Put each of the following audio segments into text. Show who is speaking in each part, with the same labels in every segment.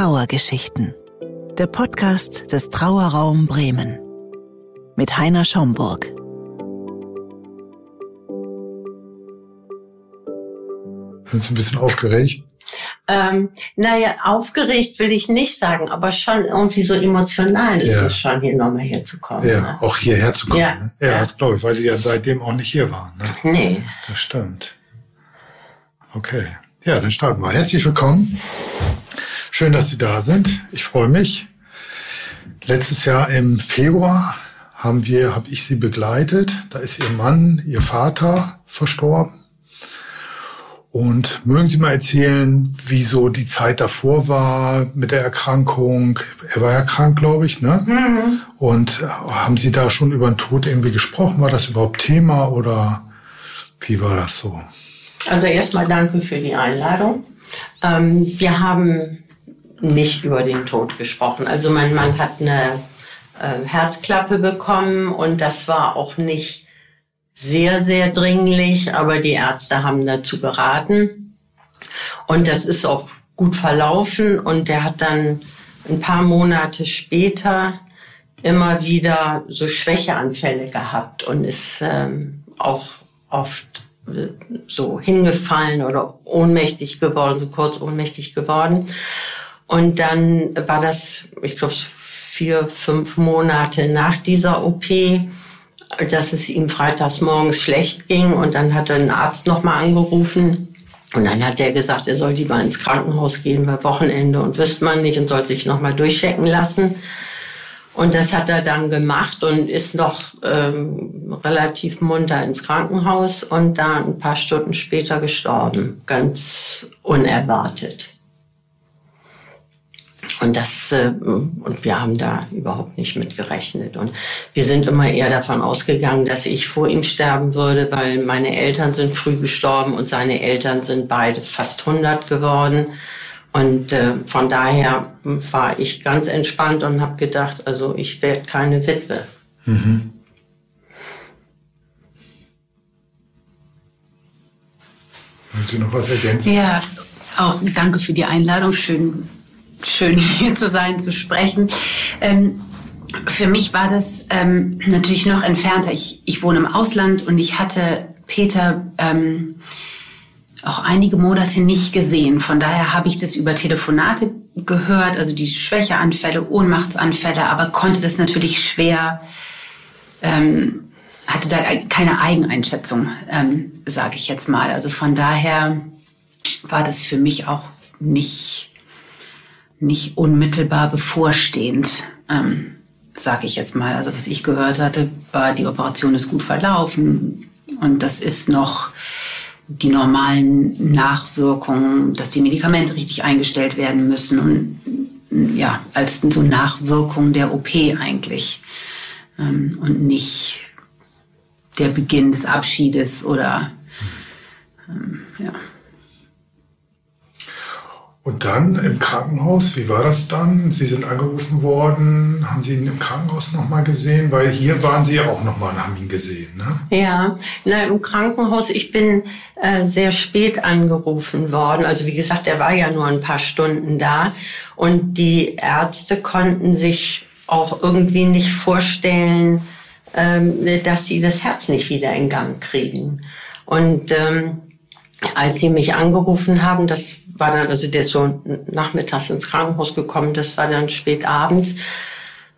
Speaker 1: Trauergeschichten. Der Podcast des Trauerraum Bremen. Mit Heiner Schomburg.
Speaker 2: Sind Sie ein bisschen aufgeregt?
Speaker 3: Ähm, naja, aufgeregt will ich nicht sagen, aber schon irgendwie so emotional ist
Speaker 2: Ja.
Speaker 3: es schon, hier nochmal herzukommen.
Speaker 2: Ja,
Speaker 3: Ne?
Speaker 2: auch hierher zu kommen.
Speaker 3: Ja,
Speaker 2: ne? ja,
Speaker 3: ja.
Speaker 2: das glaube ich, weil Sie ja seitdem auch nicht hier waren. Ne?
Speaker 3: Nee.
Speaker 2: Das stimmt. Okay. Ja, dann starten wir. Herzlich willkommen. Schön, dass Sie da sind. Ich freue mich. Letztes Jahr im Februar haben wir, habe ich Sie begleitet. Da ist Ihr Mann, Ihr Vater verstorben. Und mögen Sie mal erzählen, wie so die Zeit davor war mit der Erkrankung? Er war ja krank, glaube ich, ne? Und haben Sie da schon über den Tod irgendwie gesprochen? War das überhaupt Thema oder wie war das so?
Speaker 3: Also erstmal danke für die Einladung. Ähm, wir haben nicht über den Tod gesprochen. Also mein Mann hat eine äh, Herzklappe bekommen und das war auch nicht sehr, sehr dringlich, aber die Ärzte haben dazu geraten. Und das ist auch gut verlaufen und der hat dann ein paar Monate später immer wieder so Schwächeanfälle gehabt und ist ähm, auch oft äh, so hingefallen oder ohnmächtig geworden, so kurz ohnmächtig geworden. Und dann war das, ich glaube, vier, fünf Monate nach dieser OP, dass es ihm freitags morgens schlecht ging. Und dann hat er einen Arzt nochmal angerufen. Und dann hat er gesagt, er soll lieber ins Krankenhaus gehen bei Wochenende und wüsste man nicht und soll sich nochmal durchchecken lassen. Und das hat er dann gemacht und ist noch ähm, relativ munter ins Krankenhaus und da ein paar Stunden später gestorben, ganz unerwartet. Und das äh, und wir haben da überhaupt nicht mit gerechnet und wir sind immer eher davon ausgegangen, dass ich vor ihm sterben würde, weil meine Eltern sind früh gestorben und seine Eltern sind beide fast 100 geworden. Und äh, von daher war ich ganz entspannt und habe gedacht, also ich werde keine Witwe.
Speaker 2: Wollen Sie noch was ergänzen?
Speaker 4: Ja, auch danke für die Einladung. Schön, schön hier zu sein, zu sprechen. Ähm, für mich war das ähm, natürlich noch entfernter. Ich, ich wohne im Ausland und ich hatte Peter ähm, auch einige Monate nicht gesehen. Von daher habe ich das über Telefonate gehört, also die Schwächeanfälle, Ohnmachtsanfälle, aber konnte das natürlich schwer, ähm, hatte da keine Eigeneinschätzung, ähm, sage ich jetzt mal. Also von daher war das für mich auch nicht, nicht unmittelbar bevorstehend, ähm, sage ich jetzt mal. Also was ich gehört hatte, war, die Operation ist gut verlaufen und das ist noch die normalen Nachwirkungen, dass die Medikamente richtig eingestellt werden müssen und ja, als so Nachwirkung der OP eigentlich ähm, und nicht der Beginn des Abschiedes oder ähm, ja.
Speaker 2: Und dann im Krankenhaus, wie war das dann? Sie sind angerufen worden, haben Sie ihn im Krankenhaus nochmal gesehen? Weil hier waren Sie ja auch nochmal und haben ihn gesehen, ne?
Speaker 3: Ja, na, im Krankenhaus, ich bin äh, sehr spät angerufen worden. Also wie gesagt, er war ja nur ein paar Stunden da. Und die Ärzte konnten sich auch irgendwie nicht vorstellen, ähm, dass sie das Herz nicht wieder in Gang kriegen. Und ähm, als sie mich angerufen haben, das war dann, also der ist so nachmittags ins Krankenhaus gekommen, das war dann spät abends,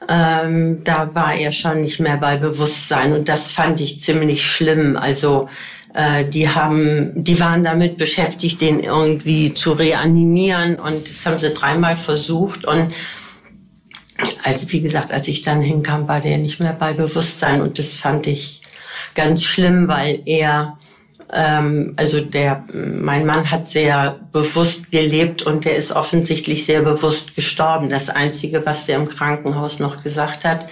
Speaker 3: ähm, da war er schon nicht mehr bei Bewusstsein und das fand ich ziemlich schlimm. Also äh, die haben, die waren damit beschäftigt, den irgendwie zu reanimieren und das haben sie dreimal versucht und als wie gesagt, als ich dann hinkam, war der nicht mehr bei Bewusstsein und das fand ich ganz schlimm, weil er ähm, also der, mein Mann hat sehr bewusst gelebt und der ist offensichtlich sehr bewusst gestorben. Das Einzige, was der im Krankenhaus noch gesagt hat,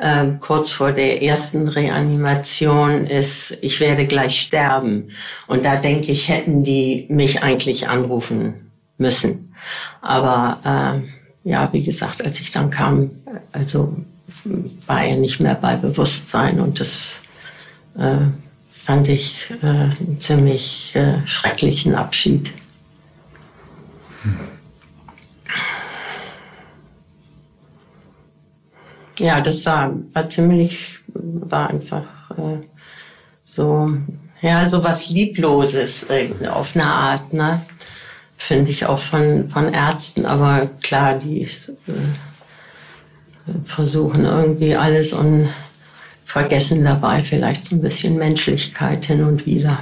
Speaker 3: ähm, kurz vor der ersten Reanimation, ist, ich werde gleich sterben. Und da denke ich, hätten die mich eigentlich anrufen müssen. Aber ähm, ja, wie gesagt, als ich dann kam, also war er nicht mehr bei Bewusstsein und das äh, fand ich äh, einen ziemlich äh, schrecklichen Abschied. Ja, das war, war ziemlich, war einfach äh, so, ja, so was Liebloses auf eine Art, ne? Finde ich auch von, von Ärzten, aber klar, die äh, versuchen irgendwie alles und vergessen dabei vielleicht so ein bisschen Menschlichkeit hin und wieder.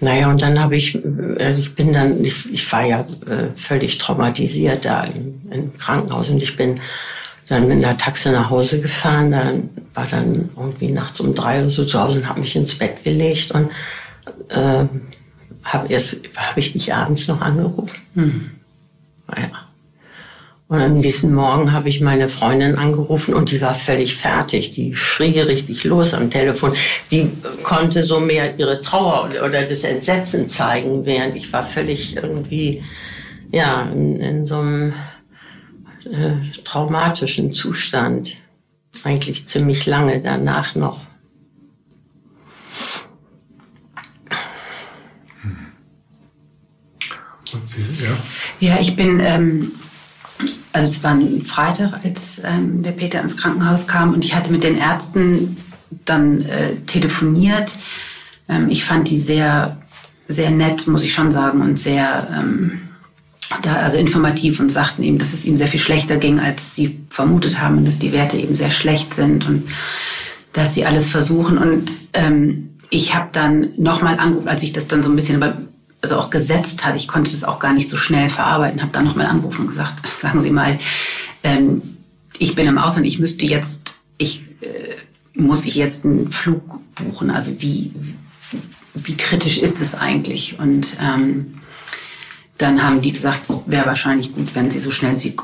Speaker 3: Naja, und dann habe ich, also ich bin dann, ich, ich war ja äh, völlig traumatisiert da im, im, Krankenhaus und ich bin dann mit einer Taxi nach Hause gefahren. Dann war dann irgendwie nachts um drei oder so zu Hause und habe mich ins Bett gelegt und äh, habe habe ich dich abends noch angerufen. Hm. Naja. Und am nächsten Morgen habe ich meine Freundin angerufen und die war völlig fertig. Die schrie richtig los am Telefon. Die konnte so mehr ihre Trauer oder das Entsetzen zeigen, während ich war völlig irgendwie, ja, in, in so einem äh, traumatischen Zustand. Eigentlich ziemlich lange danach noch.
Speaker 2: Sie sind, ja.
Speaker 4: Ja, ich bin ähm, also es war ein Freitag, als ähm, der Peter ins Krankenhaus kam und ich hatte mit den Ärzten dann äh, telefoniert. Ähm, ich fand die sehr, sehr nett, muss ich schon sagen, und sehr ähm, da, also informativ und sagten ihm, dass es ihm sehr viel schlechter ging, als sie vermutet haben und dass die Werte eben sehr schlecht sind und dass sie alles versuchen. Und ähm, ich habe dann nochmal angerufen, als ich das dann so ein bisschen also auch gesetzt hat. Ich konnte das auch gar nicht so schnell verarbeiten, habe dann nochmal angerufen und gesagt, sagen Sie mal, ähm, ich bin im Ausland, ich müsste jetzt, ich äh, muss ich jetzt einen Flug buchen? Also wie, wie kritisch ist es eigentlich? Und ähm, dann haben die gesagt, es wäre wahrscheinlich gut, wenn Sie so schnell Sie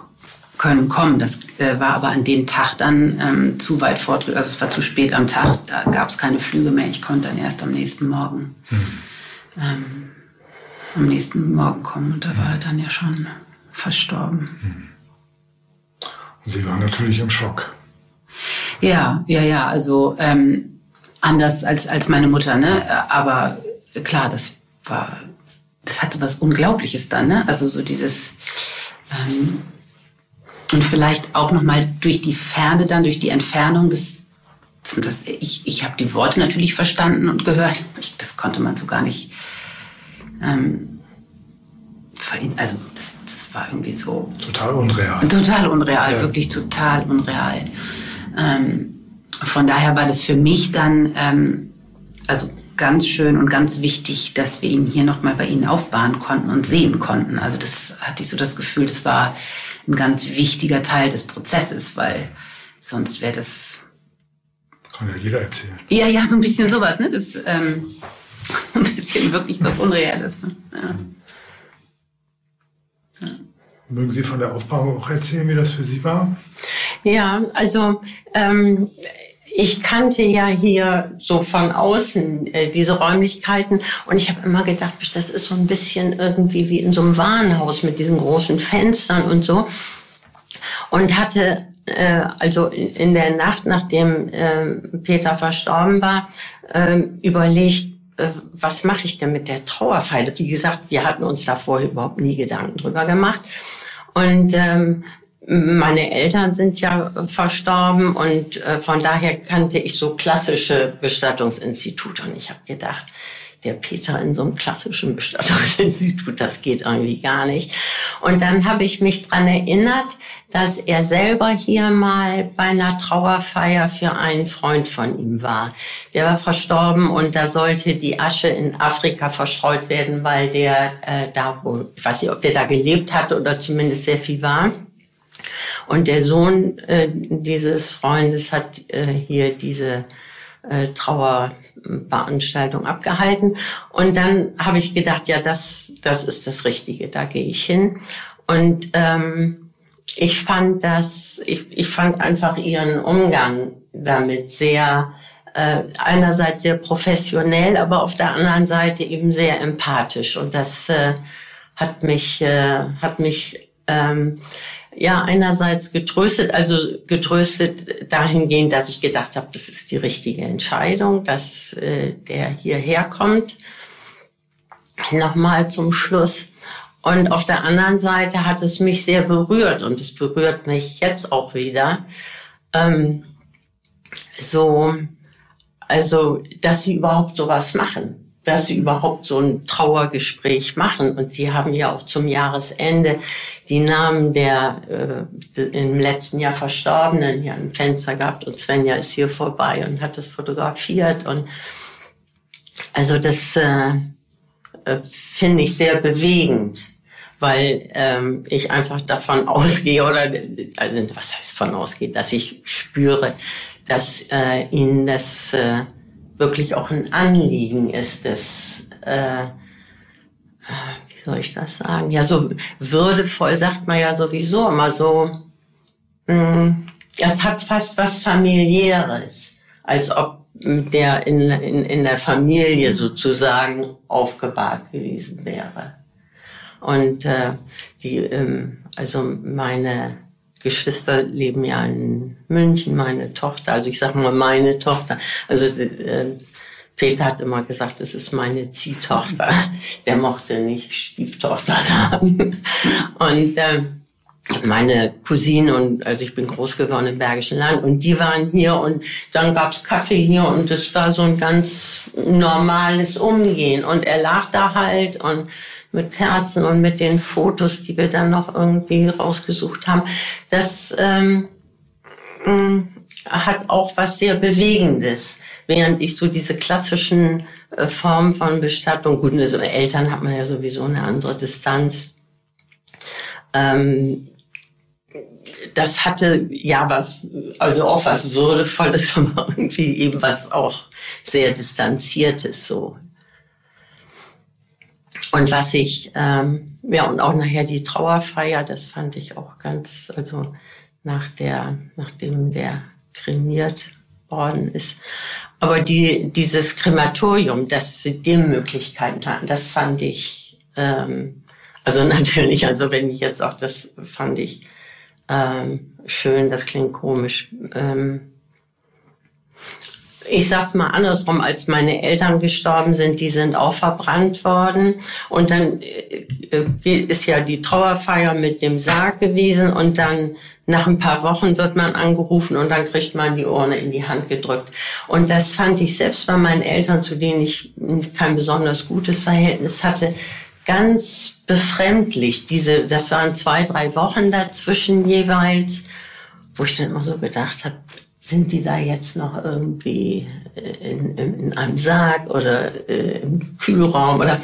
Speaker 4: können kommen. Das äh, war aber an dem Tag dann ähm, zu weit fortgeschritten, also es war zu spät am Tag, da gab es keine Flüge mehr. Ich konnte dann erst am nächsten Morgen. Hm. Ähm, am nächsten Morgen kommen und da war er dann ja schon verstorben.
Speaker 2: Und Sie waren natürlich im Schock.
Speaker 4: Ja, ja, ja, also ähm, anders als, als meine Mutter, ne? Aber klar, das war, das hatte was Unglaubliches dann, ne? Also so dieses ähm, und vielleicht auch nochmal durch die Ferne dann, durch die Entfernung des das, ich ich habe die Worte natürlich verstanden und gehört. Ich, das konnte man so gar nicht ähm, also das, das war irgendwie so.
Speaker 2: Total unreal.
Speaker 4: Total unreal, ja. wirklich total unreal. Ähm, von daher war das für mich dann ähm, also ganz schön und ganz wichtig, dass wir ihn hier nochmal bei Ihnen aufbauen konnten und sehen konnten. Also das hatte ich so das Gefühl, das war ein ganz wichtiger Teil des Prozesses, weil sonst wäre das.
Speaker 2: Kann ja jeder erzählen.
Speaker 4: Ja, ja, so ein bisschen sowas, ne? Das, ähm, bisschen wirklich was Unreales. Ne? Ja.
Speaker 2: Ja. Mögen Sie von der Aufbauung auch erzählen, wie das für Sie war?
Speaker 3: Ja, also ähm, ich kannte ja hier so von außen äh, diese Räumlichkeiten und ich habe immer gedacht, das ist so ein bisschen irgendwie wie in so einem Warenhaus mit diesen großen Fenstern und so. Und hatte äh, also in, der Nacht, nachdem äh, Peter verstorben war, äh, überlegt, was mache ich denn mit der Trauerfeile? Wie gesagt, wir hatten uns davor überhaupt nie Gedanken drüber gemacht. Und ähm, meine Eltern sind ja verstorben und äh, von daher kannte ich so klassische Bestattungsinstitute. Und ich habe gedacht, der Peter in so einem klassischen Bestattungsinstitut, das geht irgendwie gar nicht. Und dann habe ich mich dran erinnert, dass er selber hier mal bei einer Trauerfeier für einen Freund von ihm war. Der war verstorben und da sollte die Asche in Afrika verstreut werden, weil der äh, da wohl, ich weiß nicht, ob der da gelebt hat oder zumindest sehr viel war. Und der Sohn äh, dieses Freundes hat äh, hier diese äh, Trauerveranstaltung abgehalten. Und dann habe ich gedacht, ja, das, das ist das Richtige, da gehe ich hin. Und ähm, ich fand das, ich, ich fand einfach ihren Umgang damit sehr, äh, einerseits sehr professionell, aber auf der anderen Seite eben sehr empathisch. Und das äh, hat mich, äh, hat mich ähm, ja einerseits getröstet, also getröstet dahingehend, dass ich gedacht habe, das ist die richtige Entscheidung, dass äh, der hierher kommt. nochmal zum Schluss. Und auf der anderen Seite hat es mich sehr berührt und es berührt mich jetzt auch wieder. Ähm, so, also, dass sie überhaupt sowas machen dass sie überhaupt so ein Trauergespräch machen. Und sie haben ja auch zum Jahresende die Namen der äh, im letzten Jahr Verstorbenen hier im Fenster gehabt. Und Svenja ist hier vorbei und hat das fotografiert. Und also das äh, äh, finde ich sehr bewegend, weil ähm, ich einfach davon ausgehe oder also, was heißt von ausgehe, dass ich spüre, dass äh, ihnen das äh, wirklich auch ein Anliegen ist, das, äh, wie soll ich das sagen? Ja, so würdevoll sagt man ja sowieso immer so, mh, hm, es hat fast was familiäres, als ob der in, in, in der Familie sozusagen aufgebahrt gewesen wäre. Und äh, die, ähm, also meine Geschwister leben ja in München, meine Tochter, also ich sage mal meine Tochter. Also äh, Peter hat immer gesagt, es ist meine Ziehtochter. Der mochte nicht Stieftochter sagen. Und äh, meine Cousine und also ich bin groß geworden im Bergischen Land und die waren hier und dann gab's Kaffee hier und es war so ein ganz normales Umgehen und er lag da halt und mit Kerzen und mit den Fotos, die wir dann noch irgendwie rausgesucht haben. Das ähm, mm, hat auch was sehr Bewegendes. Während ich so diese klassischen äh, Formen von Bestattung, gut, also Eltern hat man ja sowieso eine andere Distanz. Ähm, das hatte ja was, also auch was Würdevolles, aber irgendwie eben was auch sehr Distanziertes so. Und was ich, ähm, ja, und auch nachher die Trauerfeier, das fand ich auch ganz, also nach der, nachdem der kremiert worden ist. Aber die, dieses Krematorium, dass sie die Möglichkeiten hatten, das fand ich, ähm, also natürlich, also wenn ich jetzt auch, das fand ich ähm, schön, das klingt komisch. Ähm, ich sag's mal andersrum, als meine Eltern gestorben sind, die sind auch verbrannt worden. Und dann äh, äh, ist ja die Trauerfeier mit dem Sarg gewesen und dann nach ein paar Wochen wird man angerufen und dann kriegt man die Urne in die Hand gedrückt. Und das fand ich selbst bei meinen Eltern, zu denen ich kein besonders gutes Verhältnis hatte, ganz befremdlich. Diese, das waren zwei, drei Wochen dazwischen jeweils, wo ich dann immer so gedacht habe, sind die da jetzt noch irgendwie in, in, in einem Sarg oder äh, im Kühlraum oder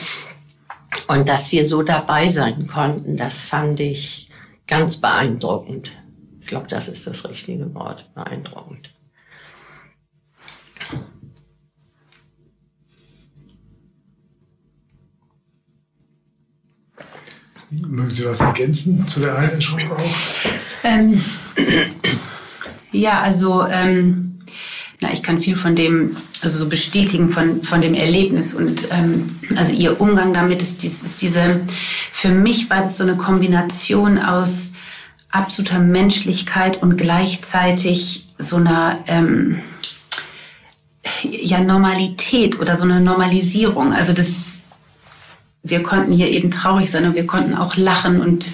Speaker 3: und dass wir so dabei sein konnten, das fand ich ganz beeindruckend. Ich glaube, das ist das richtige Wort, beeindruckend.
Speaker 2: Mögen Sie was ergänzen zu der Einschränkung auch?
Speaker 4: Ähm, ja, also ähm, na, ich kann viel von dem, also so bestätigen von, von dem Erlebnis und ähm, also ihr Umgang damit ist, dies, ist diese, für mich war das so eine Kombination aus absoluter Menschlichkeit und gleichzeitig so einer ähm, ja, Normalität oder so eine Normalisierung. Also das, wir konnten hier eben traurig sein und wir konnten auch lachen und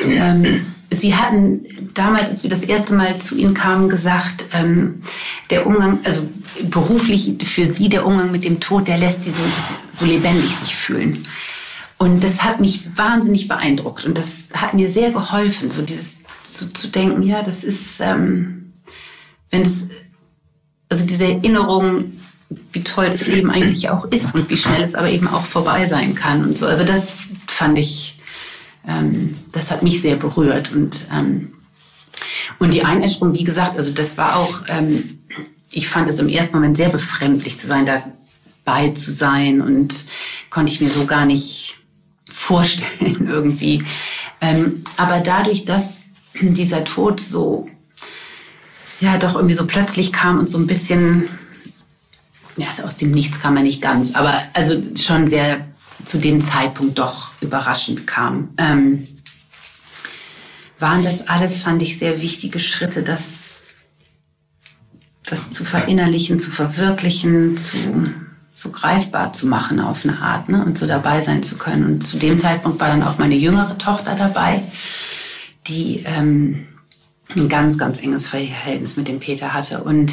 Speaker 4: ähm, Sie hatten damals, als wir das erste Mal zu Ihnen kamen, gesagt, ähm, der Umgang, also beruflich für Sie der Umgang mit dem Tod, der lässt Sie so, so lebendig sich fühlen. Und das hat mich wahnsinnig beeindruckt und das hat mir sehr geholfen, so dieses zu, zu denken, ja, das ist, ähm, wenn es, also diese Erinnerung, wie toll das Leben eigentlich auch ist und wie schnell es aber eben auch vorbei sein kann und so. Also das fand ich ähm, das hat mich sehr berührt. Und, ähm, und die Einäscherung, wie gesagt, also das war auch, ähm, ich fand es im ersten Moment sehr befremdlich zu sein, dabei zu sein und konnte ich mir so gar nicht vorstellen irgendwie. Ähm, aber dadurch, dass dieser Tod so, ja, doch irgendwie so plötzlich kam und so ein bisschen, ja, aus dem Nichts kam er nicht ganz, aber also schon sehr zu dem Zeitpunkt doch überraschend kam. Ähm, waren das alles, fand ich, sehr wichtige Schritte, das, das zu verinnerlichen, zu verwirklichen, zu, so greifbar zu machen auf eine Art ne? und so dabei sein zu können. Und zu dem Zeitpunkt war dann auch meine jüngere Tochter dabei, die ähm, ein ganz, ganz enges Verhältnis mit dem Peter hatte. Und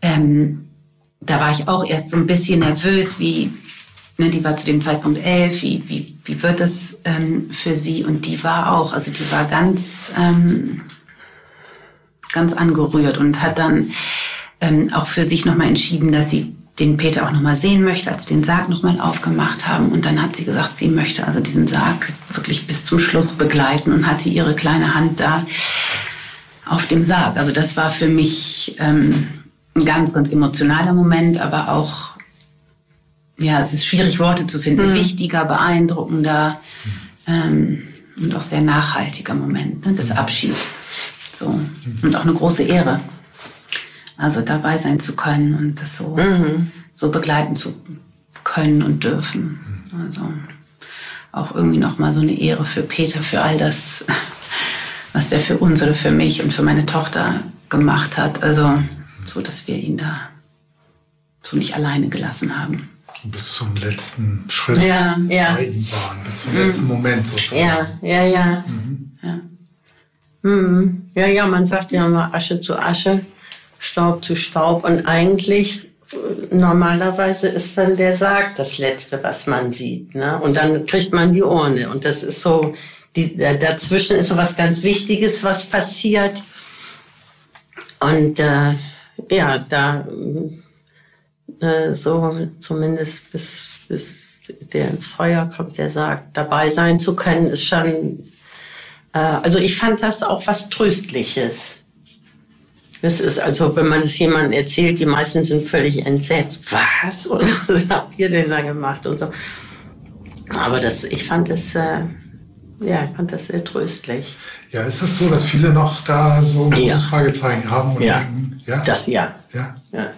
Speaker 4: ähm, da war ich auch erst so ein bisschen nervös, wie, ne, die war zu dem Zeitpunkt elf, wie, wie, wie wird das ähm, für sie? Und die war auch, also die war ganz, ähm, ganz angerührt und hat dann ähm, auch für sich nochmal entschieden, dass sie den Peter auch nochmal sehen möchte, als wir den Sarg nochmal aufgemacht haben. Und dann hat sie gesagt, sie möchte also diesen Sarg wirklich bis zum Schluss begleiten und hatte ihre kleine Hand da auf dem Sarg. Also das war für mich ähm, ein ganz, ganz emotionaler Moment, aber auch, ja, es ist schwierig, Worte zu finden, mhm. wichtiger, beeindruckender ähm, und auch sehr nachhaltiger Moment ne, des Abschieds. So. Und auch eine große Ehre. Also dabei sein zu können und das so, mhm. so begleiten zu können und dürfen. Also auch irgendwie nochmal so eine Ehre für Peter, für all das, was der für uns oder für mich und für meine Tochter gemacht hat. Also so, dass wir ihn da so nicht alleine gelassen haben.
Speaker 2: Bis zum letzten Schritt
Speaker 3: ja, ja.
Speaker 2: bei ihm waren, bis zum mhm. letzten Moment sozusagen.
Speaker 3: Ja, ja, ja. Mhm. Ja. Mhm. ja, ja, man sagt ja immer Asche zu Asche. Staub zu Staub. Und eigentlich, normalerweise ist dann der Sarg das Letzte, was man sieht. Ne? Und dann kriegt man die Urne. Und das ist so, die, dazwischen ist so was ganz Wichtiges, was passiert. Und äh, ja, da äh, so zumindest bis, bis der ins Feuer kommt, der sagt, dabei sein zu können, ist schon, äh, also ich fand das auch was Tröstliches. Das ist also, wenn man es jemandem erzählt, die meisten sind völlig entsetzt. Was? Und was habt ihr denn da gemacht? Und so. Aber das, ich fand das, äh, ja, ich fand das sehr tröstlich.
Speaker 2: Ja, ist es das so, dass viele noch da so ein großes ja. Fragezeichen haben und
Speaker 3: ja. denken, ja? Das ja. ja. Ja.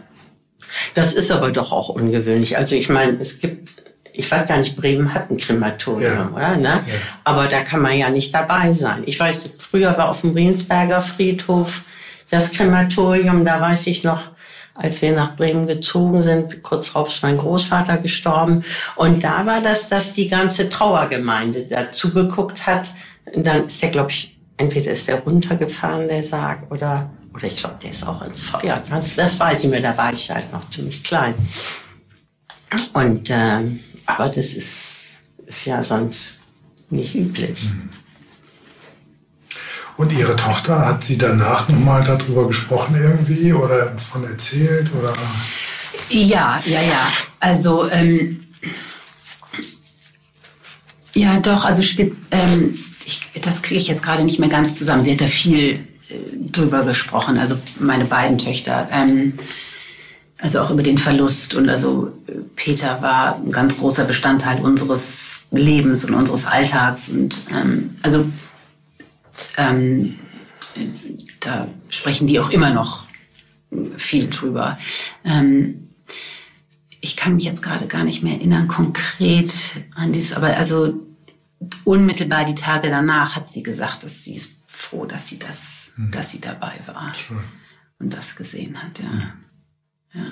Speaker 3: Das ist aber doch auch ungewöhnlich. Also ich meine, es gibt, ich weiß gar nicht, Bremen hat ein Krematorium, ja. oder? Ne? Ja. Aber da kann man ja nicht dabei sein. Ich weiß, früher war auf dem Riensberger Friedhof das Krematorium, da weiß ich noch, als wir nach Bremen gezogen sind, kurz darauf ist mein Großvater gestorben. Und da war das, dass die ganze Trauergemeinde dazu geguckt hat. Und dann ist der, glaube ich, entweder ist der runtergefahren, der Sarg, oder, oder ich glaube, der ist auch ins Feuer. Das, das weiß ich mir, da war ich halt noch ziemlich klein. Und, ähm, aber das ist, ist ja sonst nicht üblich. Mhm.
Speaker 2: Und Ihre Tochter, hat sie danach nochmal darüber gesprochen irgendwie oder davon erzählt? Oder?
Speaker 4: Ja, ja, ja. Also, ähm, ja, doch, also ähm, ich, das kriege ich jetzt gerade nicht mehr ganz zusammen. Sie hat da viel drüber gesprochen, also meine beiden Töchter. Ähm, also auch über den Verlust. Und also Peter war ein ganz großer Bestandteil unseres Lebens und unseres Alltags. Und ähm, also ähm, da sprechen die auch immer noch viel drüber. Ähm, ich kann mich jetzt gerade gar nicht mehr erinnern konkret an dieses, aber also unmittelbar die Tage danach hat sie gesagt, dass sie ist froh, dass sie das, mhm. dass sie dabei war Schön. und das gesehen hat. Ja. Mhm.
Speaker 2: Ja.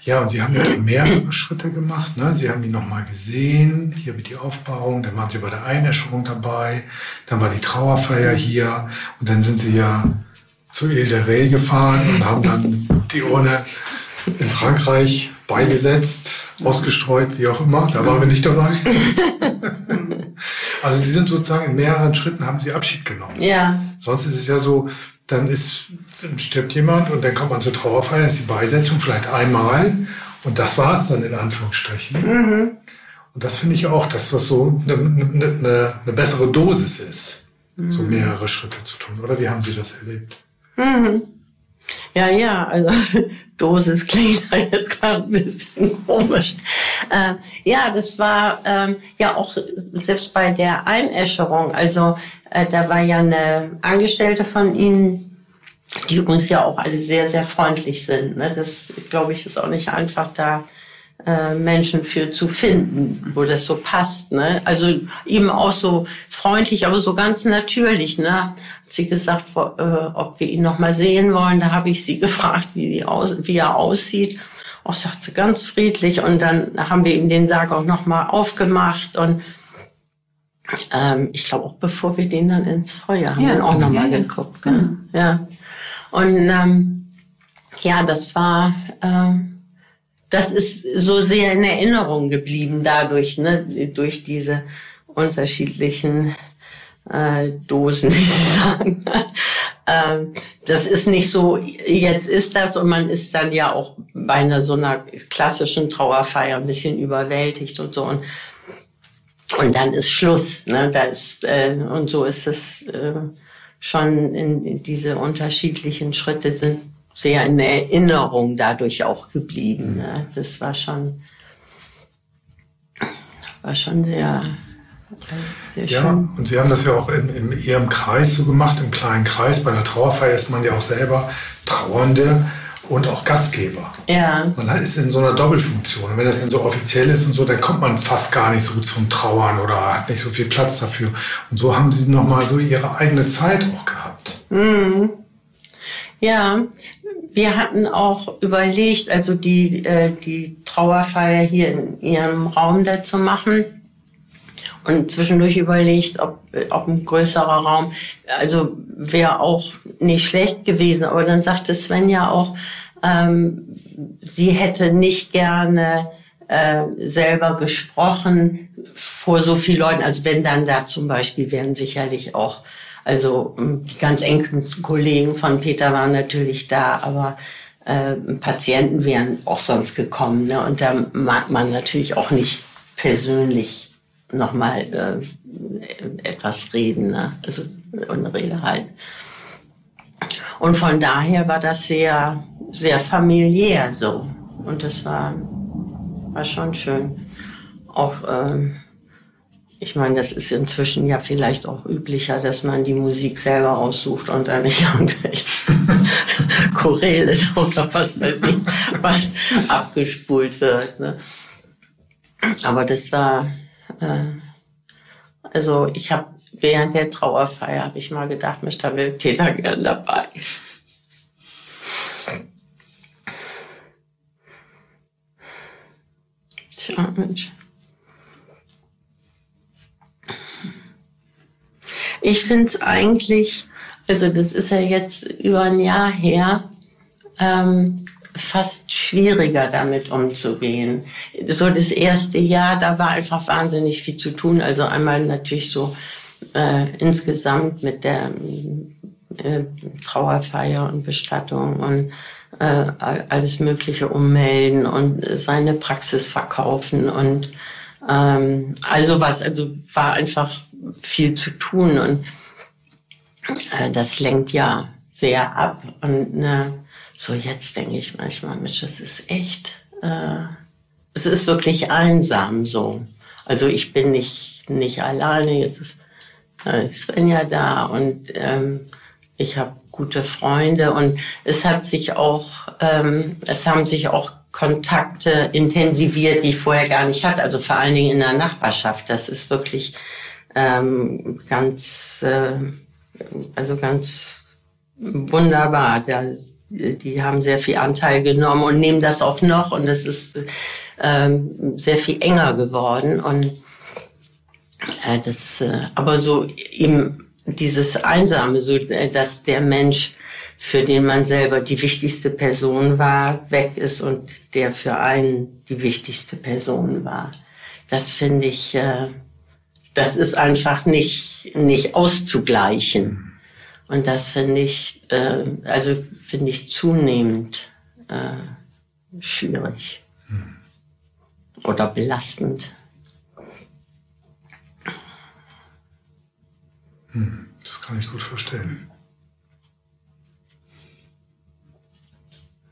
Speaker 2: ja, und Sie haben ja mehrere Schritte gemacht. Ne? Sie haben die nochmal gesehen. Hier wird die Aufbauung. Dann waren Sie bei der Einäscherung dabei. Dann war die Trauerfeier hier. Und dann sind Sie ja zu Ile de Ré gefahren und haben dann die Urne in Frankreich beigesetzt, ausgestreut, wie auch immer. Da waren wir nicht dabei. also Sie sind sozusagen in mehreren Schritten haben Sie Abschied genommen.
Speaker 3: Ja.
Speaker 2: Sonst ist es ja so, dann ist, stirbt jemand und dann kommt man zur Trauerfeier, ist die Beisetzung vielleicht einmal und das war es dann in Anführungsstrichen. Mhm. Und das finde ich auch, dass das so eine, eine, eine bessere Dosis ist, mhm. so mehrere Schritte zu tun. Oder wie haben Sie das erlebt?
Speaker 3: Mhm. Ja, ja, also Dosis klingt jetzt gerade ein bisschen komisch. Äh, ja, das war ähm, ja auch selbst bei der Einäscherung, also äh, da war ja eine Angestellte von Ihnen, die übrigens ja auch alle sehr, sehr freundlich sind. Ne? Das, glaube ich, ist auch nicht einfach da äh, Menschen für zu finden, wo das so passt. Ne? Also eben auch so freundlich, aber so ganz natürlich. Ne? Hat sie gesagt, wo, äh, ob wir ihn noch mal sehen wollen. Da habe ich sie gefragt, wie, aus, wie er aussieht. auch sagt sie ganz friedlich. Und dann haben wir ihm den Sarg auch nochmal aufgemacht und ähm, ich glaube auch bevor wir den dann ins Feuer haben, ja, auch nochmal ja, geguckt. Ja. Genau. ja. Und ähm, ja, das war, ähm, das ist so sehr in Erinnerung geblieben dadurch, ne, durch diese unterschiedlichen äh, Dosen, wie Sie sagen. ähm, das ist nicht so, jetzt ist das und man ist dann ja auch bei einer so einer klassischen Trauerfeier ein bisschen überwältigt und so. Und und dann ist Schluss. Ne? Da ist, äh, und so ist es äh, schon in, in diese unterschiedlichen Schritte sind sehr in Erinnerung dadurch auch geblieben. Ne? Das war schon, war schon sehr,
Speaker 2: sehr schön. Ja, und Sie haben das ja auch in, in Ihrem Kreis so gemacht, im kleinen Kreis. Bei einer Trauerfeier ist man ja auch selber Trauernde und auch Gastgeber.
Speaker 3: Ja.
Speaker 2: Man ist in so einer Doppelfunktion. Und wenn das dann so offiziell ist und so, dann kommt man fast gar nicht so zum Trauern oder hat nicht so viel Platz dafür. Und so haben sie nochmal so ihre eigene Zeit auch gehabt.
Speaker 3: Mhm. Ja, wir hatten auch überlegt, also die, äh, die Trauerfeier hier in ihrem Raum da zu machen. Und zwischendurch überlegt, ob, ob ein größerer Raum, also wäre auch nicht schlecht gewesen. Aber dann sagte Sven ja auch, ähm, sie hätte nicht gerne äh, selber gesprochen vor so vielen Leuten. Also wenn dann da zum Beispiel wären sicherlich auch, also ähm, die ganz engsten Kollegen von Peter waren natürlich da, aber äh, Patienten wären auch sonst gekommen. Ne? Und da mag man natürlich auch nicht persönlich nochmal äh, etwas reden, ne? also eine Rede halten. Und von daher war das sehr sehr familiär so. Und das war, war schon schön. Auch, ähm, ich meine, das ist inzwischen ja vielleicht auch üblicher, dass man die Musik selber aussucht und dann nicht irgendwelche Choräle oder was weiß ich, was abgespult wird. Ne? Aber das war, äh, also ich habe während der Trauerfeier habe ich mal gedacht, mich da will Peter gern dabei. Tja, Mensch. Ich finde es eigentlich, also das ist ja jetzt über ein Jahr her, ähm, fast schwieriger damit umzugehen. So das erste Jahr, da war einfach wahnsinnig viel zu tun. Also einmal natürlich so äh, insgesamt mit der äh, Trauerfeier und Bestattung und äh, alles Mögliche ummelden und seine Praxis verkaufen und ähm, also was, also war einfach viel zu tun und äh, das lenkt ja sehr ab und ne, so jetzt denke ich manchmal, Mensch, das ist echt, äh, es ist wirklich einsam so. Also ich bin nicht nicht alleine, jetzt ist äh, Svenja da und ähm, ich habe gute Freunde und es hat sich auch, ähm, es haben sich auch Kontakte intensiviert, die ich vorher gar nicht hatte. Also vor allen Dingen in der Nachbarschaft. Das ist wirklich ähm, ganz, äh, also ganz wunderbar. Da, die haben sehr viel Anteil genommen und nehmen das auch noch und es ist ähm, sehr viel enger geworden und äh, das, äh, aber so im dieses Einsame, so äh, dass der Mensch, für den man selber die wichtigste Person war, weg ist und der für einen die wichtigste Person war. Das finde ich, äh, das ist einfach nicht, nicht auszugleichen. Und das finde ich, äh, also finde ich zunehmend schwierig oder belastend.
Speaker 2: Hm, das kann ich gut verstehen.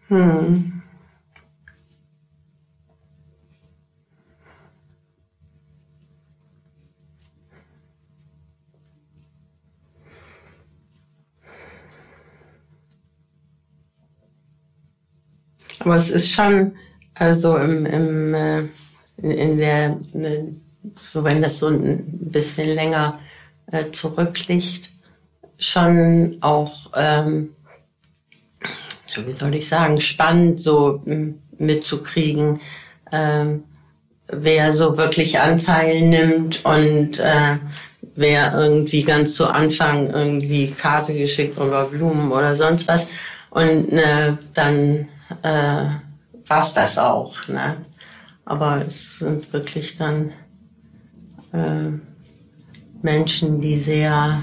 Speaker 3: Hm. Aber es ist schon, also im, im, äh, in der, so wenn das so ein bisschen länger äh, zurückliegt, schon auch, ähm, wie soll ich sagen, spannend, so mitzukriegen, äh, wer so wirklich Anteil nimmt und äh, wer irgendwie ganz zu Anfang irgendwie Karte geschickt oder Blumen oder sonst was. Und äh, dann äh, war's das auch. Ne? Aber es sind wirklich dann äh, Menschen, die sehr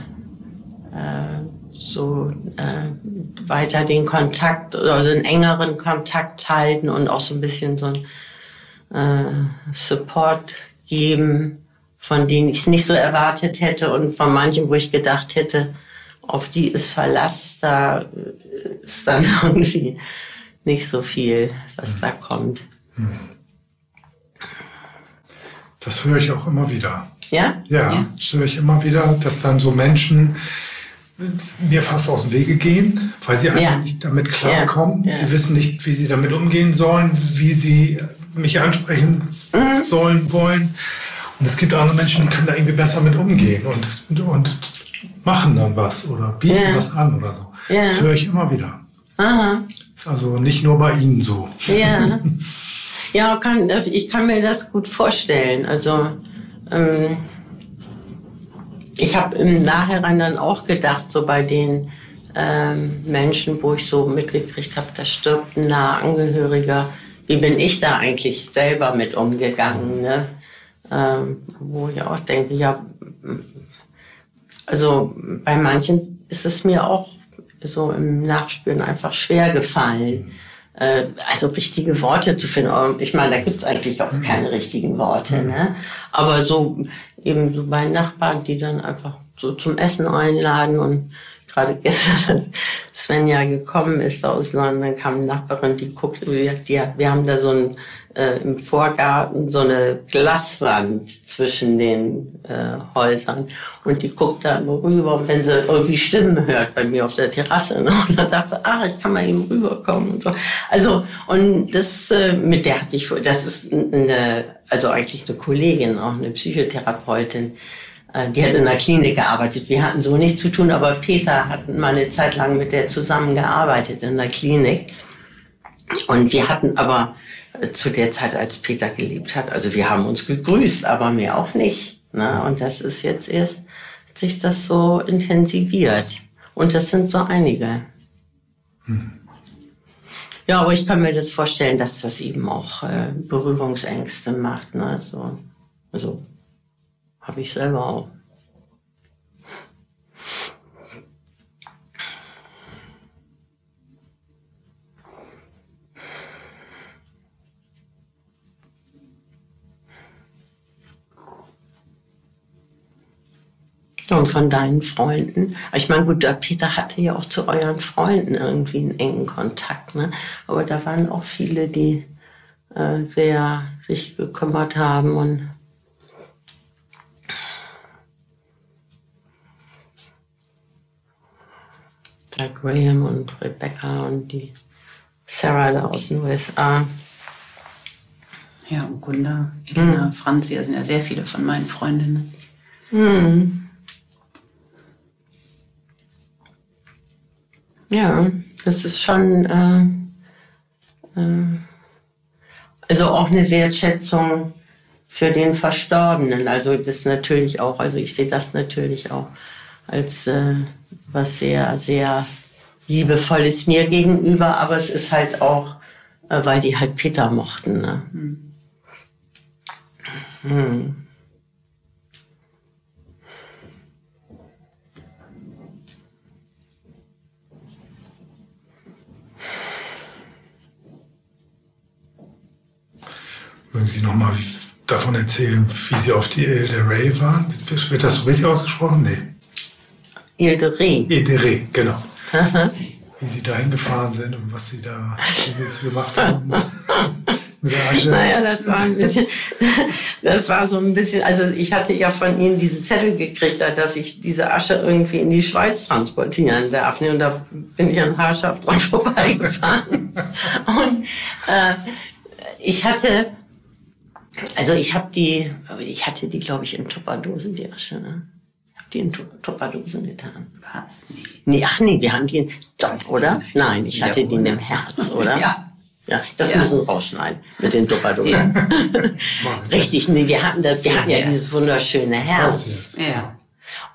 Speaker 3: äh, so äh, weiter den Kontakt oder den engeren Kontakt halten und auch so ein bisschen so ein äh, Support geben, von denen ich es nicht so erwartet hätte und von manchen, wo ich gedacht hätte, auf die ist Verlass, da ist dann irgendwie nicht so viel, was da kommt.
Speaker 2: Das höre ich auch immer wieder.
Speaker 3: Ja?
Speaker 2: Ja,
Speaker 4: Ja.
Speaker 2: das höre ich immer wieder, dass dann so Menschen mir fast aus dem Wege gehen, weil sie einfach
Speaker 3: Ja.
Speaker 2: nicht damit klarkommen.
Speaker 3: Ja. Ja.
Speaker 2: Sie wissen nicht, wie sie damit umgehen sollen, wie sie mich ansprechen
Speaker 3: Mhm.
Speaker 2: sollen, wollen. Und es gibt andere Menschen, die können da irgendwie besser mit umgehen und, und machen dann was oder bieten
Speaker 3: Ja.
Speaker 2: was an oder so.
Speaker 3: Ja.
Speaker 2: Das höre ich immer wieder.
Speaker 3: Aha.
Speaker 2: Ist also nicht nur bei Ihnen so.
Speaker 3: Ja. Ja, kann, also ich kann mir das gut vorstellen. Also ähm, ich habe im Nachhinein dann auch gedacht, so bei den ähm, Menschen, wo ich so mitgekriegt habe, da stirbt ein naher Angehöriger, wie bin ich da eigentlich selber mit umgegangen? Ne? Ähm, wo ich auch denke, ja, also bei manchen ist es mir auch so im Nachspüren einfach schwer gefallen, äh, also richtige Worte zu finden. Ich meine, da gibt's eigentlich auch keine richtigen Worte, ne? Aber so eben so bei Nachbarn, die dann einfach so zum Essen einladen und gerade gestern, als Svenja gekommen ist aus London, kam eine Nachbarin, die guckt, wir, die, wir haben da so ein, äh, im Vorgarten so eine Glaswand zwischen den äh, Häusern und die guckt da immer rüber und wenn sie irgendwie Stimmen hört bei mir auf der Terrasse ne, und dann sagt sie, ach, ich kann mal eben rüberkommen und so. Also und das äh, mit der hatte ich, das ist eine, also eigentlich eine Kollegin, auch eine Psychotherapeutin, die hat in der Klinik gearbeitet. Wir hatten so nichts zu tun, aber Peter hat mal eine Zeit lang mit der zusammengearbeitet in der Klinik. Und wir hatten aber äh, zu der Zeit, als Peter gelebt hat, also wir haben uns gegrüßt, aber mehr auch nicht. Ne? Und das ist jetzt erst, hat sich das so intensiviert. Und das sind so einige. Ja, aber ich kann mir das vorstellen, dass das eben auch äh, Berührungsängste macht. Ne? So, also habe ich selber auch. Und von deinen Freunden. Ich meine, gut, der Peter hatte ja auch zu euren Freunden irgendwie einen engen Kontakt, ne? Aber da waren auch viele, die äh, sehr sich gekümmert haben und der Graham und Rebecca und die Sarah da aus den USA.
Speaker 4: Ja, und Gunda, Elena, Franzi, da sind ja sehr viele von meinen Freundinnen.
Speaker 3: Hm. Ja, das ist schon äh, äh, also auch eine Wertschätzung für den Verstorbenen. Also das natürlich auch, also ich sehe das natürlich auch als äh, was sehr, sehr liebevolles mir gegenüber, aber es ist halt auch, äh, weil die halt Peter mochten. Ne? Hm.
Speaker 2: Mögen Sie noch mal davon erzählen, wie Sie auf die Ile de waren? Wird das so richtig ausgesprochen? Nee.
Speaker 3: Ile de Ré.
Speaker 2: Ile de Ré, genau. wie Sie da hingefahren sind und was Sie da Sie gemacht haben. Mit der Asche.
Speaker 3: Naja, das war ein bisschen, das war so ein bisschen, also ich hatte ja von ihnen diesen Zettel gekriegt, dass ich diese Asche irgendwie in die Schweiz transportieren darf. ne? Und da bin ich an Haarscharf dran vorbeigefahren. Und äh, ich hatte, also ich habe die, ich hatte die, glaube ich, in Tupperdosen, die Asche. Ne? Die in Tu- Tupperdosen getan.
Speaker 4: Was? Nee.
Speaker 3: Nee, ach nee, wir haben die, in, doch, oder?
Speaker 4: Nein,
Speaker 3: Nein, ich
Speaker 4: ja,
Speaker 3: hatte die in dem Herz, oder?
Speaker 4: Ja.
Speaker 3: Ja, das
Speaker 4: Ja.
Speaker 3: müssen wir rausschneiden mit den Dupperduppen. Richtig, nee, wir hatten das, wir hatten ja,
Speaker 4: Ja.
Speaker 3: dieses wunderschöne
Speaker 2: Herz.
Speaker 4: Ja.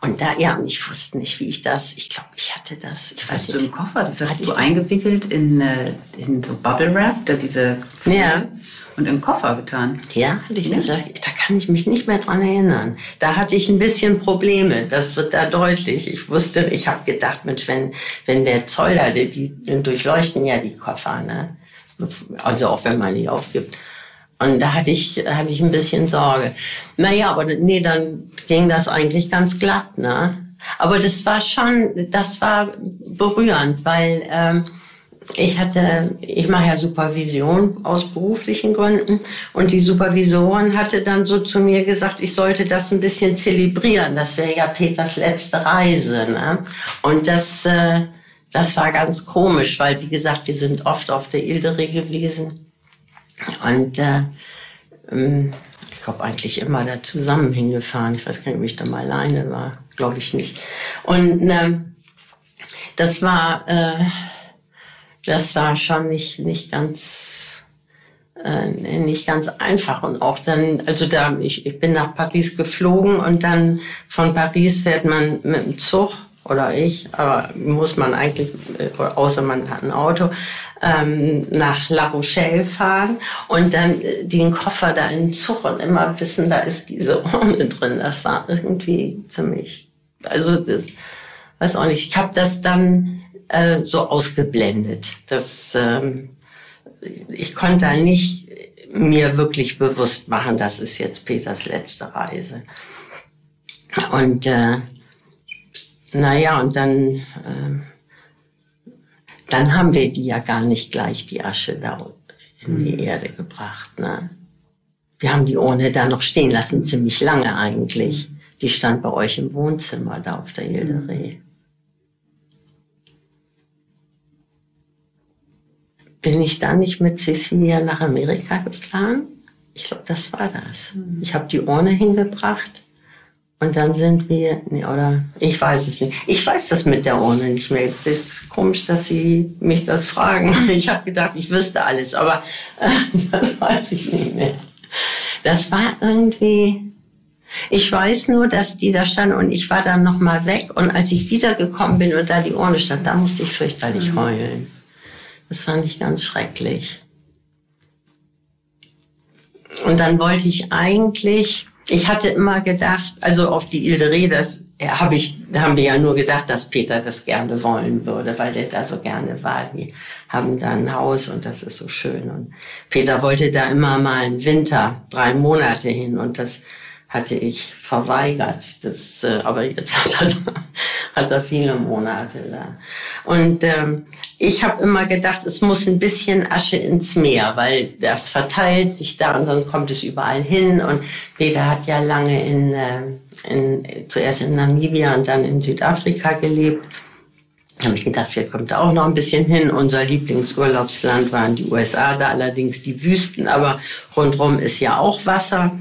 Speaker 3: Und da, ja, und ich wusste nicht, wie ich das, ich glaube, ich hatte das. Ich
Speaker 4: Das hast du im. Koffer, das hast du eingewickelt in, äh, in so Bubble Wrap, da diese Folie,
Speaker 3: Ja.
Speaker 4: Und im Koffer getan.
Speaker 3: Ja, hatte ich
Speaker 4: Ja.
Speaker 3: das? Da kann ich mich nicht mehr dran erinnern. Da hatte ich ein bisschen Probleme. Das wird da deutlich. Ich wusste, ich habe gedacht, Mensch, wenn, wenn der Zoll da, die, die durchleuchten ja die Koffer, ne? Also auch wenn man die aufgibt. Und da hatte ich, hatte ich ein bisschen Sorge. Naja, aber nee, dann ging das eigentlich ganz glatt, ne? Aber das war schon, das war berührend, weil ähm, ich hatte, ich mache ja Supervision aus beruflichen Gründen und die Supervisorin hatte dann so zu mir gesagt, ich sollte das ein bisschen zelebrieren. Das wäre ja Peters letzte Reise. Ne? Und das, äh, das war ganz komisch, weil wie gesagt, wir sind oft auf der Ilderee gewesen und äh, ähm, ich glaube eigentlich immer da zusammen hingefahren. Ich weiß gar nicht, ob ich da mal alleine war, glaube ich nicht. Und ähm, das war äh, das war schon nicht, nicht ganz, äh, nicht ganz einfach. Und auch dann, also da, ich, ich bin nach Paris geflogen und dann von Paris fährt man mit dem Zug oder ich, aber muss man eigentlich, äh, außer man hat ein Auto, ähm, nach La Rochelle fahren und dann äh, den Koffer da in den Zug und immer wissen, da ist diese Urne drin. Das war irgendwie ziemlich, also das, weiß auch nicht, ich habe das dann äh, so ausgeblendet. Das, ähm, ich konnte da nicht mir wirklich bewusst machen, das ist jetzt Peters letzte Reise. Und äh, naja, und dann, äh, dann haben wir die ja gar nicht gleich die Asche da in die Erde gebracht. Ne? Wir haben die Urne da noch stehen lassen, ziemlich lange eigentlich. Die stand bei euch im Wohnzimmer da auf der Ilderee. Bin ich da nicht mit Cecilia nach Amerika geplant? Ich glaube, das war das. Ich habe die Urne hingebracht und dann sind wir, nee, oder ich weiß es nicht. Ich weiß das mit der Urne nicht mehr. Es ist komisch, dass Sie mich das fragen. Ich habe gedacht, ich wüsste alles, aber äh, das weiß ich nicht mehr. Das war irgendwie, ich weiß nur, dass die da standen und ich war dann noch mal weg und als ich wiedergekommen bin und da die Urne stand, da musste ich fürchterlich heulen. Das fand ich ganz schrecklich. Und dann wollte ich eigentlich, ich hatte immer gedacht, also auf die Ilderee, das ja, habe ich, haben wir ja nur gedacht, dass Peter das gerne wollen würde, weil der da so gerne war. Die haben da ein Haus und das ist so schön. Und Peter wollte da immer mal einen Winter, drei Monate hin und das hatte ich verweigert. Das, äh, aber jetzt hat er, hat er viele Monate da. Und ähm, ich habe immer gedacht, es muss ein bisschen Asche ins Meer, weil das verteilt sich da und dann kommt es überall hin. Und Peter hat ja lange in, äh, in zuerst in Namibia und dann in Südafrika gelebt. Da habe ich gedacht, vielleicht kommt da auch noch ein bisschen hin. Unser Lieblingsurlaubsland waren die USA, da allerdings die Wüsten, aber rundherum ist ja auch Wasser.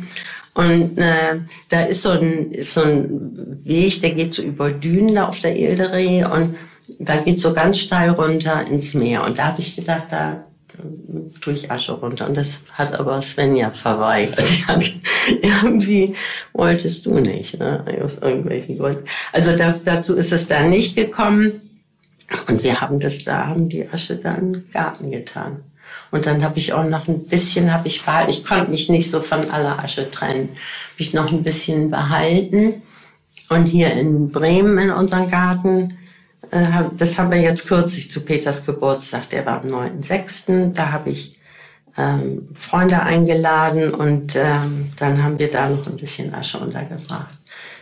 Speaker 3: Und äh, da ist so, ein, ist so ein Weg, der geht so über Dünen da auf der Ilderee und da geht so ganz steil runter ins Meer. Und da habe ich gedacht, da tue ich Asche runter. Und das hat aber Svenja verweigert. Irgendwie wolltest du nicht, ne? aus irgendwelchen Gründen. Also das, dazu ist es dann nicht gekommen. Und wir haben das da, haben die Asche da den Garten getan. Und dann habe ich auch noch ein bisschen, habe ich behalten. Ich konnte mich nicht so von aller Asche trennen. Habe ich noch ein bisschen behalten. Und hier in Bremen in unserem Garten, äh, das haben wir jetzt kürzlich zu Peters Geburtstag, der war am 9.6. Da habe ich ähm, Freunde eingeladen und ähm, dann haben wir da noch ein bisschen Asche untergebracht.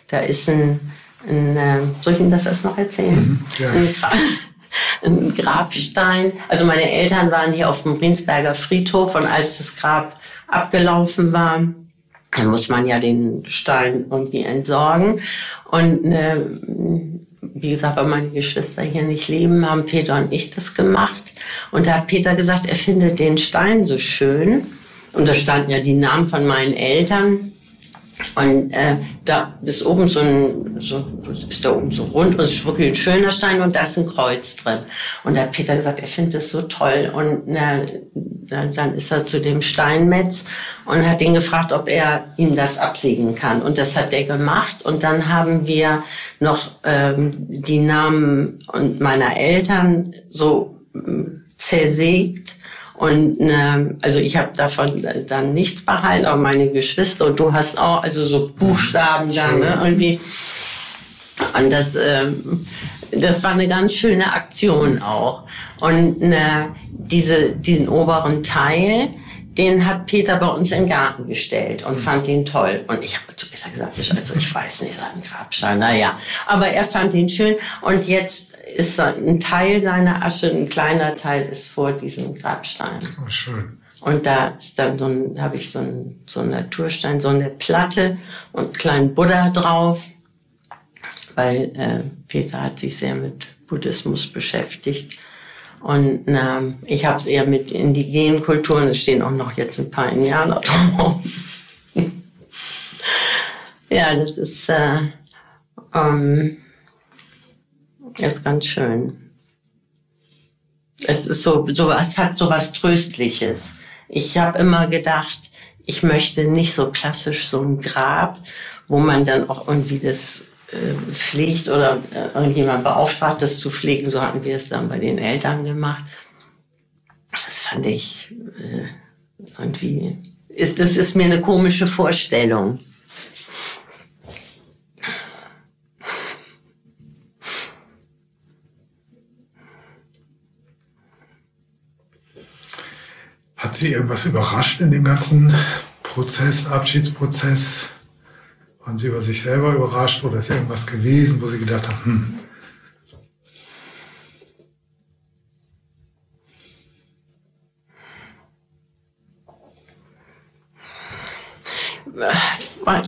Speaker 3: Da ist ein, ein äh, soll ich Ihnen das erst noch erzählen?
Speaker 2: ja.
Speaker 3: Ein, Gra ein Grabstein. Also meine Eltern waren hier auf dem Riensberger Friedhof und als das Grab abgelaufen war, dann muss man ja den Stein irgendwie entsorgen. Und äh, wie gesagt, weil meine Geschwister hier nicht leben, haben Peter und ich das gemacht. Und da hat Peter gesagt, er findet den Stein so schön. Und da standen ja die Namen von meinen Eltern. Und äh, da ist oben so ein, so, ist da oben so rund und es ist wirklich ein schöner Stein und da ist ein Kreuz drin. Und da hat Peter gesagt, er findet das so toll. Und na, dann ist er zu dem Steinmetz und hat ihn gefragt, ob er ihm das absiegen kann. Und das hat er gemacht. Und dann haben wir noch ähm, die Namen und meiner Eltern so ähm, zersägt und äh, also ich habe davon dann nichts behalten, aber meine Geschwister und du hast auch also so Buchstaben da ne, irgendwie. Und das, äh, das war eine ganz schöne Aktion auch. Und äh, diese, diesen oberen Teil, den hat Peter bei uns in den Garten gestellt und fand ihn toll. Und ich habe zu Peter gesagt, also ich weiß nicht, ein Grabstein, naja. Aber er fand ihn schön. Und jetzt ist ein Teil seiner Asche, ein kleiner Teil ist vor diesem Grabstein.
Speaker 2: Oh, schön.
Speaker 3: Und da ist dann so ein, habe ich so ein, so ein Naturstein, so eine Platte und einen kleinen Buddha drauf, weil äh, Peter hat sich sehr mit Buddhismus beschäftigt. Und ähm, ich habe es eher mit indigenen Kulturen, es stehen auch noch jetzt ein paar Indianer drauf. ja, das ist, äh, ähm, ist ganz schön. Es ist so, so es hat so was Tröstliches. Ich habe immer gedacht, ich möchte nicht so klassisch so ein Grab, wo man dann auch irgendwie das äh, pflegt oder äh, irgendjemand beauftragt, das zu pflegen. So hatten wir es dann bei den Eltern gemacht. Das fand ich äh, irgendwie, ist, das ist mir eine komische Vorstellung.
Speaker 2: Hat Sie irgendwas überrascht in dem ganzen Prozess, Abschiedsprozess? Waren Sie über sich selber überrascht oder ist irgendwas gewesen, wo Sie gedacht haben, hm,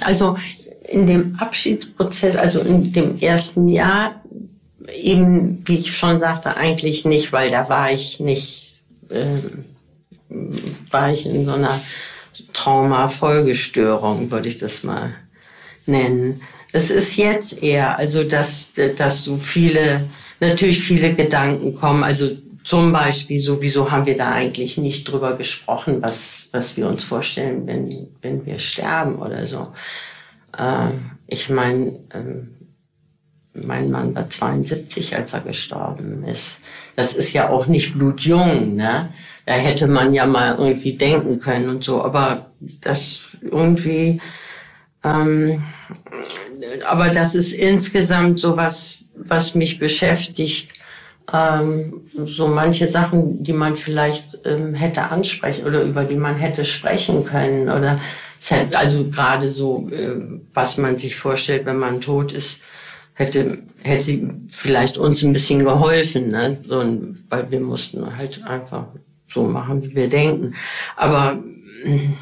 Speaker 3: Also in dem Abschiedsprozess, also in dem ersten Jahr, eben, wie ich schon sagte, eigentlich nicht, weil da war ich nicht, äh, war ich in so einer Trauma-Folgestörung, würde ich das mal nennen. Es ist jetzt eher, also dass, dass so viele, natürlich viele Gedanken kommen, also zum Beispiel, sowieso haben wir da eigentlich nicht drüber gesprochen, was, was wir uns vorstellen, wenn, wenn wir sterben oder so. Äh, ich meine, ähm, mein Mann war 72, als er gestorben ist. Das ist ja auch nicht blutjung, ne? Da hätte man ja mal irgendwie denken können und so, aber das irgendwie, ähm, aber das ist insgesamt so was, was mich beschäftigt. Ähm, so manche Sachen, die man vielleicht ähm, hätte ansprechen oder über die man hätte sprechen können oder also gerade so, äh, was man sich vorstellt, wenn man tot ist, hätte hätte vielleicht uns ein bisschen geholfen, ne? so, weil wir mussten halt einfach so machen, wie wir denken. Aber mm,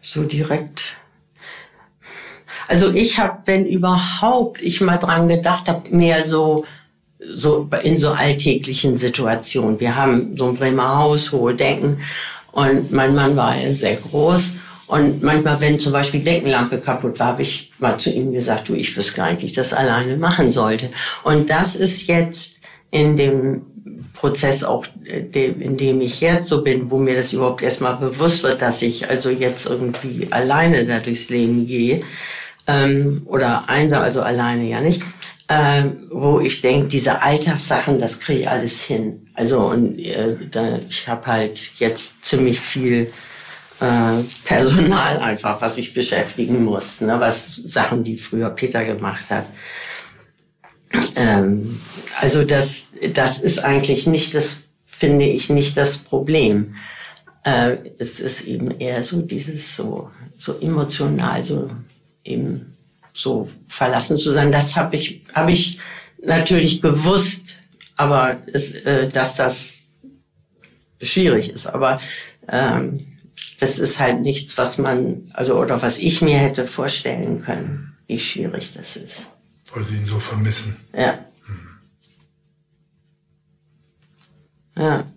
Speaker 3: so direkt also ich habe, wenn überhaupt ich mal dran gedacht habe, mehr so so in so alltäglichen Situationen. Wir haben so ein Bremer Haus, hohe Decken und mein Mann war ja sehr groß und manchmal, wenn zum Beispiel Deckenlampe kaputt war, habe ich mal zu ihm gesagt, du, ich wüsste gar nicht, wie ich das alleine machen sollte. Und das ist jetzt in dem Prozess auch, in dem ich jetzt so bin, wo mir das überhaupt erstmal bewusst wird, dass ich also jetzt irgendwie alleine da durchs Leben gehe, ähm, oder einsam, also alleine ja nicht, ähm, wo ich denke, diese Alltagssachen, das kriege ich alles hin. Also und äh, da, ich habe halt jetzt ziemlich viel äh, Personal einfach, was ich beschäftigen muss, ne, was Sachen, die früher Peter gemacht hat. Ähm, also das, das ist eigentlich nicht das, finde ich, nicht das Problem. Äh, es ist eben eher so dieses so, so emotional, so eben so verlassen zu sein. Das habe ich, habe ich natürlich bewusst, aber es, äh, dass das schwierig ist. Aber ähm, das ist halt nichts, was man, also oder was ich mir hätte vorstellen können, wie schwierig das ist.
Speaker 2: Weil Sie ihn so vermissen.
Speaker 3: Ja. Hm. Ja.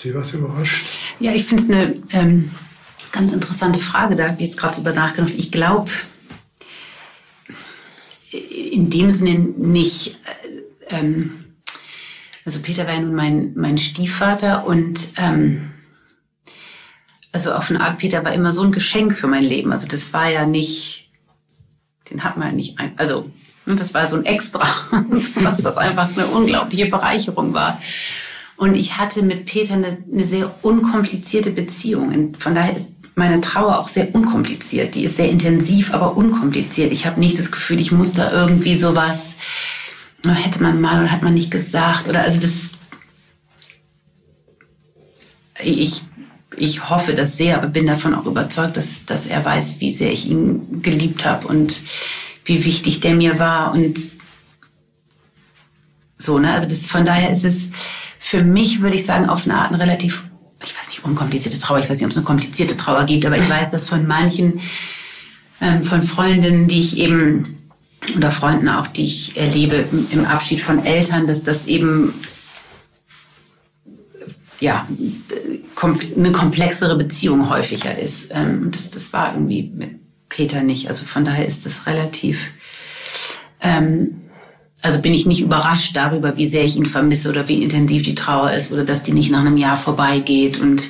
Speaker 2: Sie was überrascht?
Speaker 4: Ja, ich finde es eine ähm, ganz interessante Frage. Da habe ich jetzt gerade drüber nachgedacht. Ich glaube, in dem Sinne nicht. Äh, ähm, also Peter war ja nun mein, mein Stiefvater und ähm, also auf eine Art, Peter war immer so ein Geschenk für mein Leben. Also das war ja nicht, den hat man ja nicht, ein, also ne, das war so ein Extra, was, was einfach eine unglaubliche Bereicherung war. Und ich hatte mit Peter eine, eine sehr unkomplizierte Beziehung. Und von daher ist meine Trauer auch sehr unkompliziert. Die ist sehr intensiv, aber unkompliziert. Ich habe nicht das Gefühl, ich muss da irgendwie sowas, hätte man mal oder hat man nicht gesagt. Oder also das, ich, ich hoffe das sehr, aber bin davon auch überzeugt, dass, dass er weiß, wie sehr ich ihn geliebt habe und wie wichtig der mir war. Und so, ne? Also das, von daher ist es für mich, würde ich sagen, auf eine Art ein relativ ich weiß nicht, unkomplizierte Trauer, ich weiß nicht, ob es eine komplizierte Trauer gibt, aber ich weiß, dass von manchen, ähm, von Freundinnen, die ich eben, oder Freunden auch, die ich erlebe im Abschied von Eltern, dass das eben, ja, eine komplexere Beziehung häufiger ist. Ähm, das, das war irgendwie mit Peter nicht. Also von daher ist es relativ, ähm, also bin ich nicht überrascht darüber, wie sehr ich ihn vermisse oder wie intensiv die Trauer ist oder dass die nicht nach einem Jahr vorbeigeht und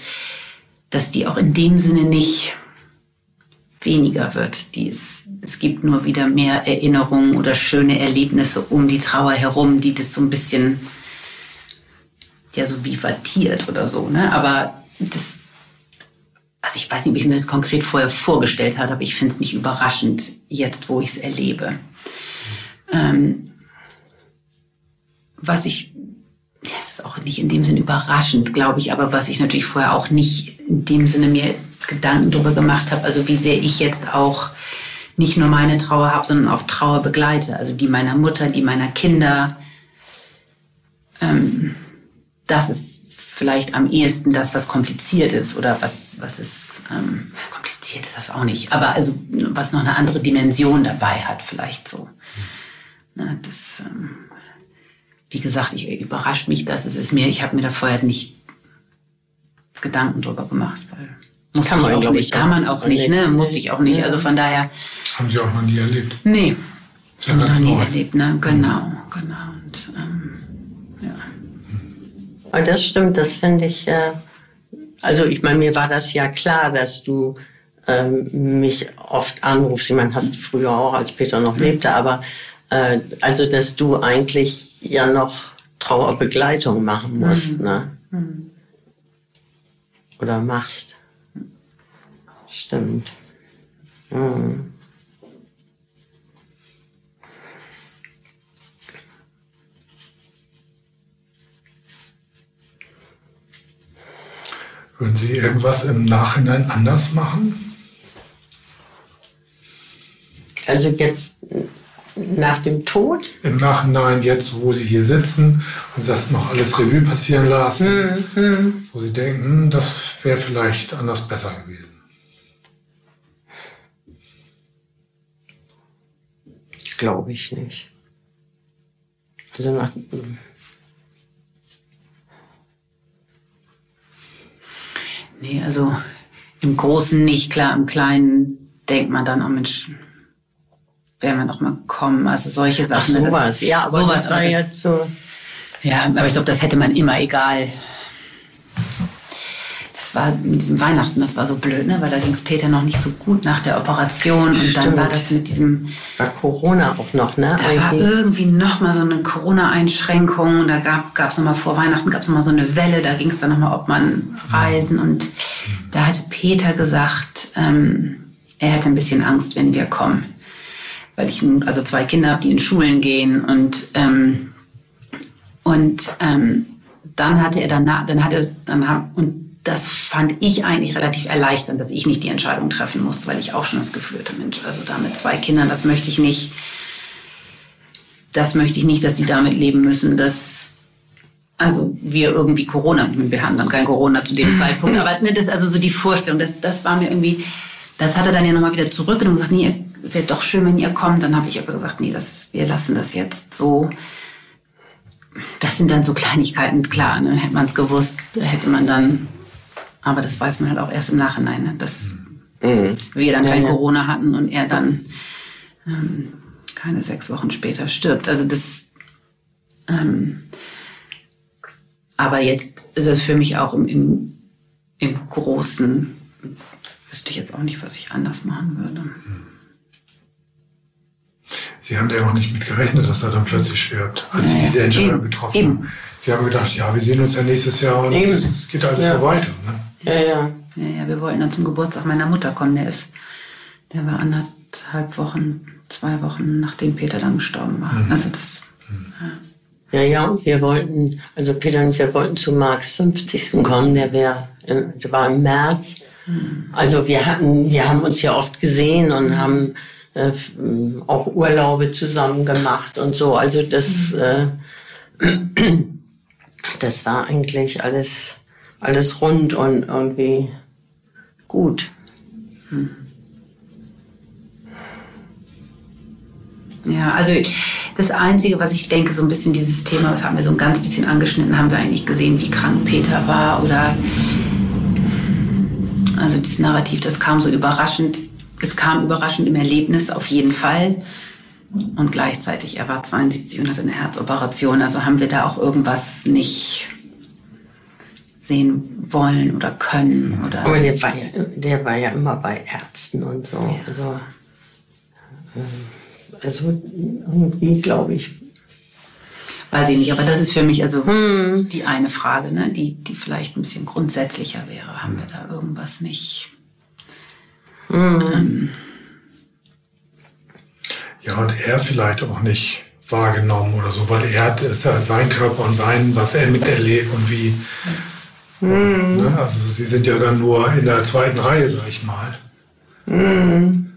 Speaker 4: dass die auch in dem Sinne nicht weniger wird. Die ist, es gibt nur wieder mehr Erinnerungen oder schöne Erlebnisse um die Trauer herum, die das so ein bisschen ja so vivatiert oder so. Ne? Aber das, also ich weiß nicht, ob ich mir das konkret vorher vorgestellt habe, aber ich finde es nicht überraschend jetzt, wo ich es erlebe. Ähm, was ich, ja, es ist auch nicht in dem Sinne überraschend, glaube ich, aber was ich natürlich vorher auch nicht in dem Sinne mir Gedanken darüber gemacht habe, also wie sehr ich jetzt auch nicht nur meine Trauer habe, sondern auch Trauer begleite, also die meiner Mutter, die meiner Kinder. Ähm, das ist vielleicht am ehesten das, was kompliziert ist oder was, was ist, ähm, kompliziert ist das auch nicht, aber also was noch eine andere Dimension dabei hat, vielleicht so. Na, das, ähm, wie gesagt, ich überrascht mich das. Es ist mir, ich habe mir da vorher nicht Gedanken drüber gemacht, weil muss kann man auch nicht, kann man auch nicht, ne? Musste ich auch nicht. Also von daher.
Speaker 2: Haben Sie auch noch nie erlebt?
Speaker 4: Nee. Ja noch nie neu. erlebt, ne? Genau, genau. Und, ähm, ja.
Speaker 3: Aber das stimmt, das finde ich, äh, also ich meine, mir war das ja klar, dass du ähm, mich oft anrufst. Ich meine, hast du früher auch, als Peter noch lebte, aber äh, also, dass du eigentlich ja noch Trauerbegleitung machen musst, mhm. ne? Mhm. Oder machst. Stimmt. Mhm.
Speaker 2: Würden Sie irgendwas im Nachhinein anders machen?
Speaker 3: Also jetzt nach dem Tod?
Speaker 2: Im Nachhinein, jetzt, wo Sie hier sitzen und das noch alles Revue passieren lassen, mhm. wo Sie denken, hm, das wäre vielleicht anders besser gewesen.
Speaker 3: Glaube ich nicht. Also nach.
Speaker 4: Nee, also im Großen nicht, klar, im Kleinen denkt man dann, oh Mensch, wären wir noch mal gekommen. Also solche Sachen.
Speaker 3: Ach, sowas, das, ja, aber sowas, das war jetzt so.
Speaker 4: Ja, aber ich glaube, das hätte man immer egal. Das war mit diesem Weihnachten, das war so blöd, ne? weil da ging es Peter noch nicht so gut nach der Operation und Stimmt. dann war das mit diesem.
Speaker 3: War Corona auch noch, ne?
Speaker 4: Da war irgendwie noch mal so eine Corona-Einschränkung. Da gab es noch mal vor Weihnachten gab es noch mal so eine Welle. Da ging es dann noch mal, ob man reisen und da hatte Peter gesagt, ähm, er hätte ein bisschen Angst, wenn wir kommen weil ich also zwei Kinder habe, die in Schulen gehen und ähm, und ähm, dann hatte er danach, dann hatte dann und das fand ich eigentlich relativ erleichternd, dass ich nicht die Entscheidung treffen musste, weil ich auch schon das Gefühl hatte, Mensch, also da mit zwei Kindern, das möchte ich nicht, das möchte ich nicht, dass sie damit leben müssen, dass also wir irgendwie Corona, wir hatten dann kein Corona zu dem Zeitpunkt, aber ne, das also so die Vorstellung, das, das war mir irgendwie, das hat er dann ja nochmal wieder zurückgenommen und gesagt, nee, wäre doch schön, wenn ihr kommt. Dann habe ich aber gesagt, nee, das, wir lassen das jetzt so. das sind dann so Kleinigkeiten, klar, ne? hätte man es gewusst, hätte man dann, aber das weiß man halt auch erst im Nachhinein, ne? dass mhm. wir dann kein ja, Corona hatten und er dann ähm, keine sechs Wochen später stirbt. Also das, ähm, aber jetzt ist es für mich auch im, im, im Großen, wüsste ich jetzt auch nicht, was ich anders machen würde.
Speaker 2: Sie haben ja auch nicht mit gerechnet, dass er dann plötzlich stirbt, als Sie diese Entscheidung getroffen Eben. haben. Sie haben gedacht, ja, wir sehen uns ja nächstes Jahr und es geht alles ja. so weiter.
Speaker 4: Ne? Ja, ja. Ja, ja, wir wollten dann zum Geburtstag meiner Mutter kommen. Der ist, der war anderthalb Wochen, zwei Wochen, nachdem Peter dann gestorben war. Mhm. Also das,
Speaker 3: mhm. ja. Ja, ja, und wir wollten, also Peter und wir wollten zu Marks 50. kommen, der, wär, der war im März. Mhm. Also wir hatten, wir haben uns ja oft gesehen und haben äh, auch Urlaube zusammen gemacht und so. Also das, äh, das war eigentlich alles, alles rund und irgendwie gut. Hm.
Speaker 4: Ja, also das Einzige, was ich denke, so ein bisschen dieses Thema, das haben wir so ein ganz bisschen angeschnitten, haben wir eigentlich gesehen, wie krank Peter war oder also dieses Narrativ, das kam so überraschend. Es kam überraschend im Erlebnis auf jeden Fall. Und gleichzeitig, er war 72 und hatte eine Herzoperation. Also haben wir da auch irgendwas nicht sehen wollen oder können. Oder
Speaker 3: Aber der war, ja, der war ja immer bei Ärzten und so. Ja. Also, äh, also irgendwie glaube ich.
Speaker 4: Weiß ich nicht, aber das ist für mich also hm. die eine Frage, ne, die, die vielleicht ein bisschen grundsätzlicher wäre. Haben wir da irgendwas nicht? Hm. Ähm,
Speaker 2: ja, und er vielleicht auch nicht wahrgenommen oder so, weil er hat ist ja sein Körper und sein, was er miterlebt und wie Mhm. Ne? Also Sie sind ja dann nur in der zweiten Reihe, sag ich mal. Mhm.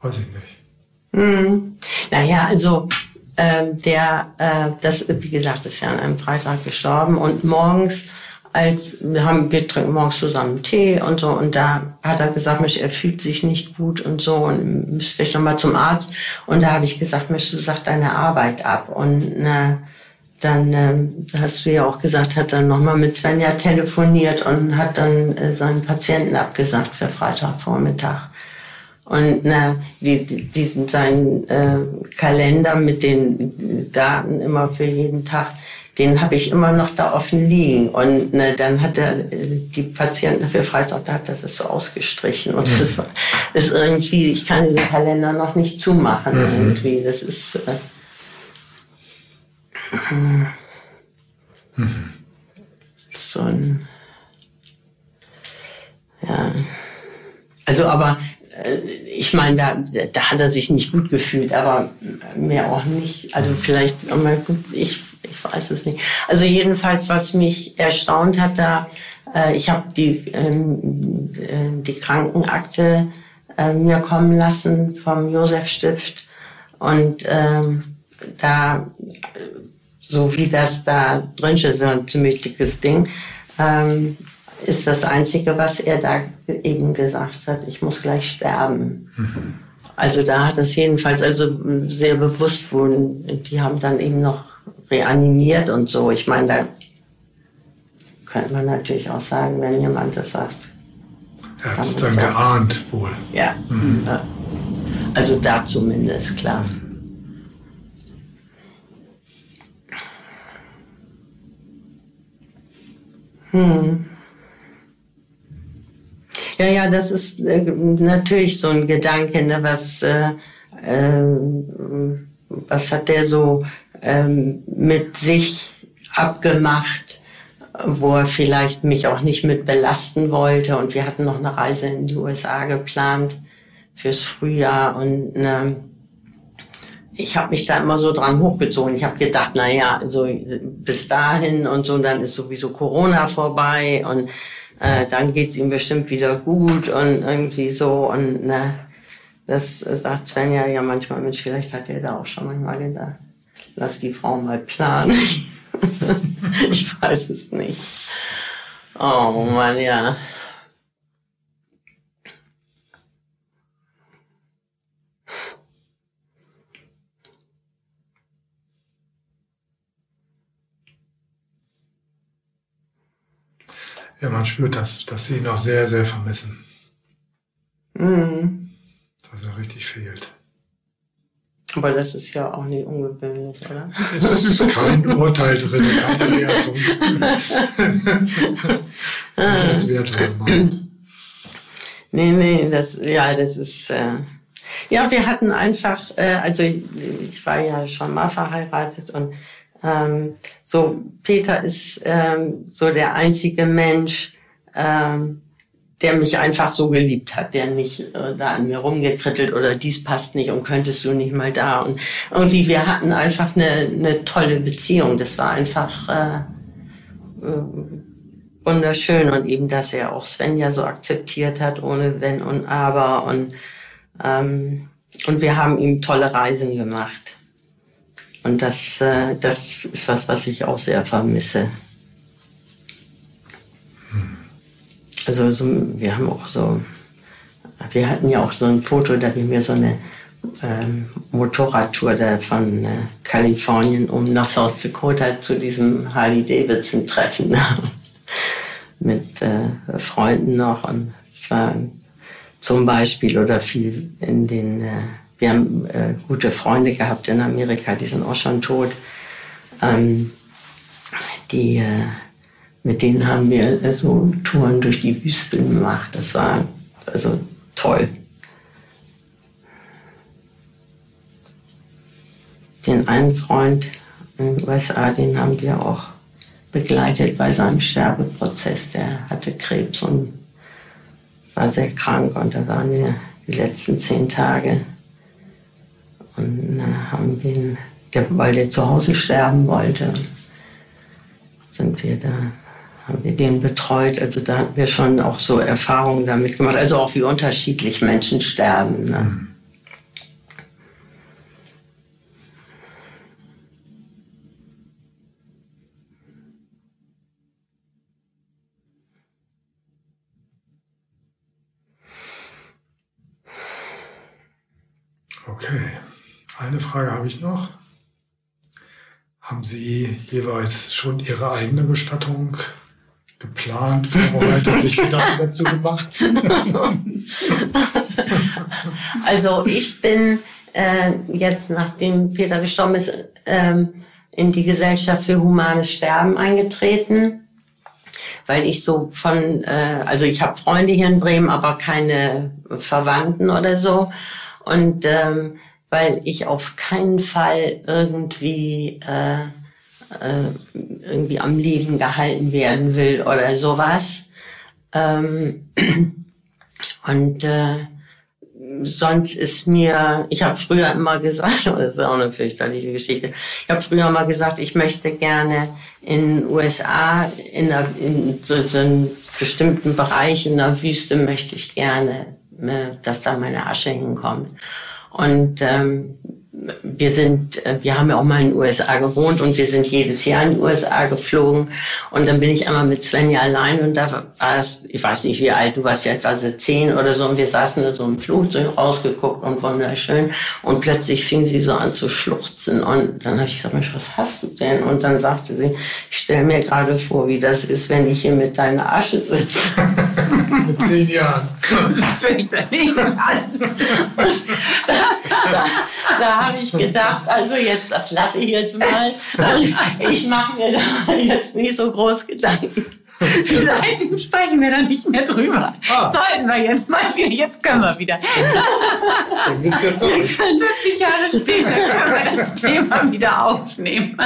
Speaker 2: Weiß ich nicht.
Speaker 3: Mhm. Naja, also äh, der, äh, das, wie gesagt, ist ja an einem Freitag gestorben und morgens, als wir haben, wir trinken morgens zusammen Tee und so. Und da hat er gesagt, Mensch, er fühlt sich nicht gut und so. Und müsste vielleicht nochmal zum Arzt. Und da habe ich gesagt, Mensch, du sag deine Arbeit ab. Und äh, dann ähm, hast du ja auch gesagt, hat dann nochmal mit Svenja telefoniert und hat dann äh, seinen Patienten abgesagt für Freitagvormittag. Und na, die, die, diesen seinen äh, Kalender mit den Daten immer für jeden Tag, den habe ich immer noch da offen liegen. Und ne, dann hat er äh, die Patienten für Freitag, da hat das ist so ausgestrichen. Und das war, ist irgendwie, ich kann diesen Kalender noch nicht zumachen mhm. irgendwie. Das ist äh, Mhm. So ein. Ja. Also, aber äh, ich meine, da, da hat er sich nicht gut gefühlt, aber mehr auch nicht. Also vielleicht, ich, ich weiß es nicht. Also jedenfalls, was mich erstaunt hat, da äh, ich habe die, ähm, äh, die Krankenakte äh, mir kommen lassen vom Josef Stift und ähm, da so wie das da drin steht, so ein ziemlich dickes Ding, ähm, ist das Einzige, was er da eben gesagt hat, ich muss gleich sterben. Mhm. Also da hat es jedenfalls also sehr bewusst wohl, die haben dann eben noch reanimiert und so. Ich meine, da könnte man natürlich auch sagen, wenn jemand das sagt.
Speaker 2: Er hat es dann geahnt wohl.
Speaker 3: Ja. Mhm. Also da zumindest, klar. Mhm. Hm. Ja, ja, das ist äh, natürlich so ein Gedanke, ne, was, äh, äh, was hat der so ähm, mit sich abgemacht, wo er vielleicht mich auch nicht mit belasten wollte. Und wir hatten noch eine Reise in die USA geplant fürs Frühjahr. Und ne, ich habe mich da immer so dran hochgezogen. Ich habe gedacht, na ja, also bis dahin und so, dann ist sowieso Corona vorbei. Und äh, dann geht's ihm bestimmt wieder gut und irgendwie so. Und ne, das sagt Svenja ja manchmal, Mensch, vielleicht hat er da auch schon manchmal gedacht, lass die Frau mal planen. ich weiß es nicht. Oh Mann, ja.
Speaker 2: Ja, man spürt, dass, dass sie ihn auch sehr, sehr vermissen. Mhm. Dass er richtig fehlt.
Speaker 3: Aber das ist ja auch nicht ungewöhnlich, oder?
Speaker 2: Es ist kein Urteil drin, keine Wertung. Als Wertung.
Speaker 3: Nee, nee, das, ja, das ist, äh, ja, wir hatten einfach, äh, also ich, ich war ja schon mal verheiratet und ähm, so Peter ist ähm, so der einzige Mensch, ähm, der mich einfach so geliebt hat, der nicht äh, da an mir rumgekrittelt oder dies passt nicht und könntest du nicht mal da. Und irgendwie, wir hatten einfach eine, eine tolle Beziehung. Das war einfach äh, äh, wunderschön. Und eben, dass er auch Svenja so akzeptiert hat, ohne Wenn und Aber. Und, ähm, und wir haben ihm tolle Reisen gemacht. Und das, äh, das ist was, was ich auch sehr vermisse. Also so, wir haben auch so, wir hatten ja auch so ein Foto, da wir mir so eine ähm, Motorradtour da von äh, Kalifornien um nach South Dakota zu diesem Harley Davidson Treffen. Mit äh, Freunden noch. Und es zum Beispiel oder viel in den, äh, wir haben äh, gute Freunde gehabt in Amerika, die sind auch schon tot, ähm, die äh, mit denen haben wir so Touren durch die Wüste gemacht. Das war also toll. Den einen Freund in den USA, den haben wir auch begleitet bei seinem Sterbeprozess. Der hatte Krebs und war sehr krank und da waren wir die letzten zehn Tage. Und dann haben wir ihn, weil der zu Hause sterben wollte, sind wir da haben wir den betreut. Also da hatten wir schon auch so Erfahrungen damit gemacht. Also auch wie unterschiedlich Menschen sterben. Ne? Mhm.
Speaker 2: Okay, eine Frage habe ich noch. Haben Sie jeweils schon Ihre eigene Bestattung geplant, vorbereitet, sich Gedanken dazu gemacht?
Speaker 3: also ich bin äh, jetzt, nachdem Peter gestorben ist, ähm, in die Gesellschaft für humanes Sterben eingetreten, weil ich so von, äh, also ich habe Freunde hier in Bremen, aber keine Verwandten oder so. Und ähm, weil ich auf keinen Fall irgendwie äh, irgendwie am Leben gehalten werden will oder sowas. Ähm, und äh, sonst ist mir, ich habe früher immer gesagt, oh, das ist auch eine fürchterliche Geschichte, ich habe früher immer gesagt, ich möchte gerne in den USA, in, der, in so, so einem bestimmten Bereich in der Wüste möchte ich gerne, äh, dass da meine Asche hinkommt. Und ähm, wir sind, äh, wir haben ja auch mal in den USA gewohnt und wir sind jedes Jahr in den USA geflogen. Und dann bin ich einmal mit Svenja allein und da war es, ich weiß nicht wie alt du warst, vielleicht war sie zehn oder so und wir saßen da so im Flugzeug rausgeguckt und wunderschön. Und plötzlich fing sie so an zu schluchzen und dann habe ich gesagt, Mensch, was hast du denn? Und dann sagte sie, ich stelle mir gerade vor, wie das ist, wenn ich hier mit deiner Asche sitze.
Speaker 2: mit zehn Jahren.
Speaker 3: Fürchterlich. da, da habe ich gedacht, also jetzt, das lasse ich jetzt mal. Ich mache mir da jetzt nicht so groß Gedanken.
Speaker 4: Seitdem sprechen wir da nicht mehr drüber. Ah. Sollten wir jetzt mal wieder, jetzt können wir wieder. Dann jetzt 40 Jahre später können wir das Thema wieder aufnehmen.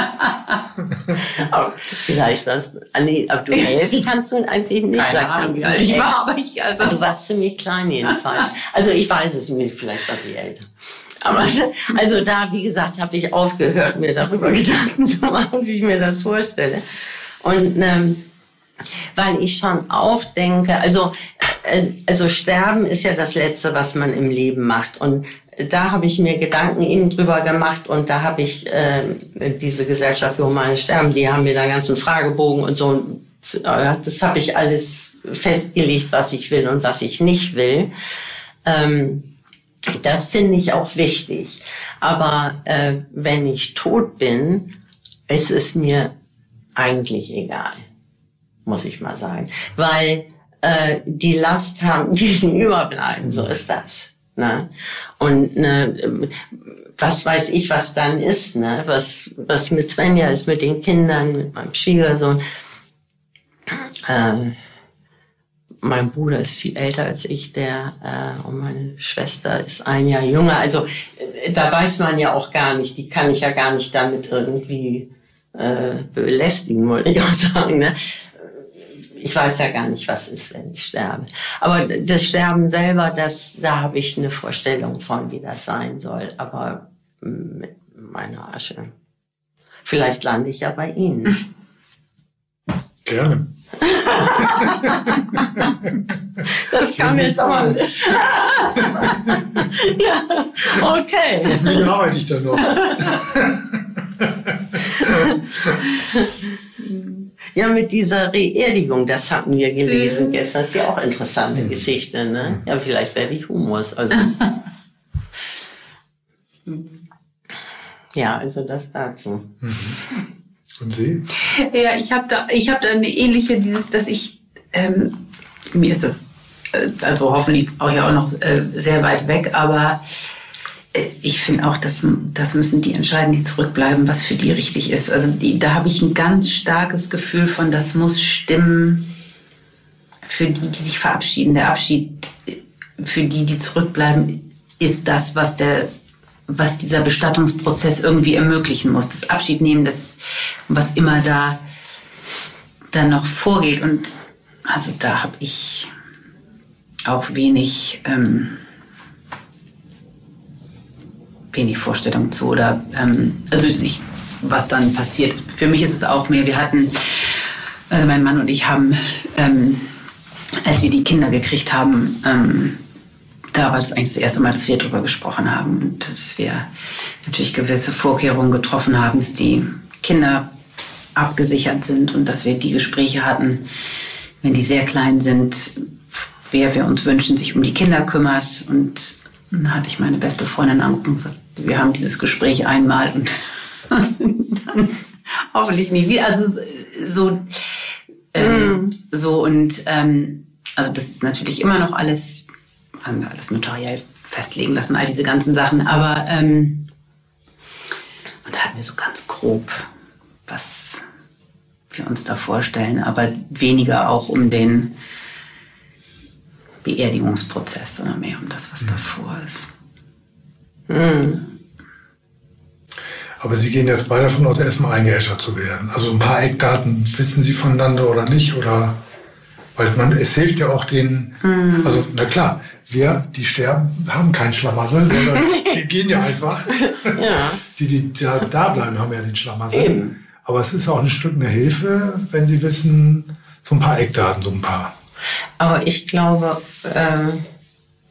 Speaker 3: aber vielleicht was, ah, nee, aber du helfen kannst du eigentlich nicht.
Speaker 4: Keine Ahnung, wie alt ich war, aber ich, also.
Speaker 3: Du warst ziemlich klein jedenfalls. Also ich weiß es nicht, vielleicht war sie älter. Aber also da, wie gesagt, habe ich aufgehört, mir darüber Gedanken zu machen, wie ich mir das vorstelle. Und ähm, weil ich schon auch denke, also, äh, also Sterben ist ja das Letzte, was man im Leben macht. Und da habe ich mir Gedanken eben drüber gemacht und da habe ich äh, diese Gesellschaft für humanes Sterben, die haben mir da ganzen Fragebogen und so. Das habe ich alles festgelegt, was ich will und was ich nicht will. Ähm, das finde ich auch wichtig. Aber äh, wenn ich tot bin, ist es mir eigentlich egal. Muss ich mal sagen. Weil äh, die Last haben, die überbleiben, so ist das. Ne? Und ne, was weiß ich, was dann ist, ne? was, was mit Svenja ist, mit den Kindern, mit meinem Schwiegersohn. Äh, mein Bruder ist viel älter als ich, der äh, und meine Schwester ist ein Jahr jünger. Also äh, da weiß man ja auch gar nicht, die kann ich ja gar nicht damit irgendwie äh, belästigen, wollte ich auch sagen. Ne? Ich weiß ja gar nicht, was ist, wenn ich sterbe. Aber das Sterben selber, das, da habe ich eine Vorstellung von, wie das sein soll. Aber mit meiner Asche. Vielleicht lande ich ja bei Ihnen.
Speaker 2: Gerne.
Speaker 3: das kam jetzt mal. ja, okay.
Speaker 2: Wie arbeite ich dann noch?
Speaker 3: ja, mit dieser Reerdigung, das hatten wir gelesen mhm. gestern. Das ist ja auch eine interessante mhm. Geschichte, ne? Ja, vielleicht werde ich Humus. Also. ja, also das dazu. Mhm.
Speaker 2: Und Sie?
Speaker 4: Ja, ich habe da, ich habe da eine ähnliche, dieses, dass ich, ähm, mir ist das, äh, also hoffentlich auch ja auch noch äh, sehr weit weg, aber ich finde auch, dass das müssen die entscheiden, die zurückbleiben, was für die richtig ist. Also die, da habe ich ein ganz starkes Gefühl von, das muss stimmen für die, die sich verabschieden. Der Abschied für die, die zurückbleiben, ist das, was der was dieser Bestattungsprozess irgendwie ermöglichen muss. Das Abschiednehmen, das, was immer da dann noch vorgeht. Und also da habe ich auch wenig, ähm, wenig Vorstellung zu. Oder ähm, also ich, was dann passiert. Für mich ist es auch mehr, wir hatten, also mein Mann und ich haben, ähm, als wir die Kinder gekriegt haben, ähm, da war das eigentlich das erste Mal, dass wir darüber gesprochen haben und dass wir natürlich gewisse Vorkehrungen getroffen haben, dass die Kinder abgesichert sind und dass wir die Gespräche hatten, wenn die sehr klein sind, wer wir uns wünschen, sich um die Kinder kümmert. Und dann hatte ich meine beste Freundin angerufen und gesagt, wir haben dieses Gespräch einmal und dann hoffentlich nie wieder. Also so, ähm, mm. so und ähm, also das ist natürlich immer noch alles haben wir alles notariell festlegen lassen, all diese ganzen Sachen. Aber ähm, und da hatten wir so ganz grob, was wir uns da vorstellen, aber weniger auch um den Beerdigungsprozess, sondern mehr um das, was mhm. davor ist. Mhm.
Speaker 2: Aber Sie gehen jetzt beide davon aus, erstmal eingeäschert zu werden. Also ein paar Eckdaten wissen Sie voneinander oder nicht? Oder weil man, es hilft ja auch den, mhm. also na klar, wir, die sterben, haben keinen Schlamassel, sondern die gehen ja einfach. ja. Die, die da, da bleiben, haben ja den Schlamassel. Eben. Aber es ist auch ein Stück eine Hilfe, wenn sie wissen, so ein paar Eckdaten, so ein paar.
Speaker 3: Aber ich glaube, äh,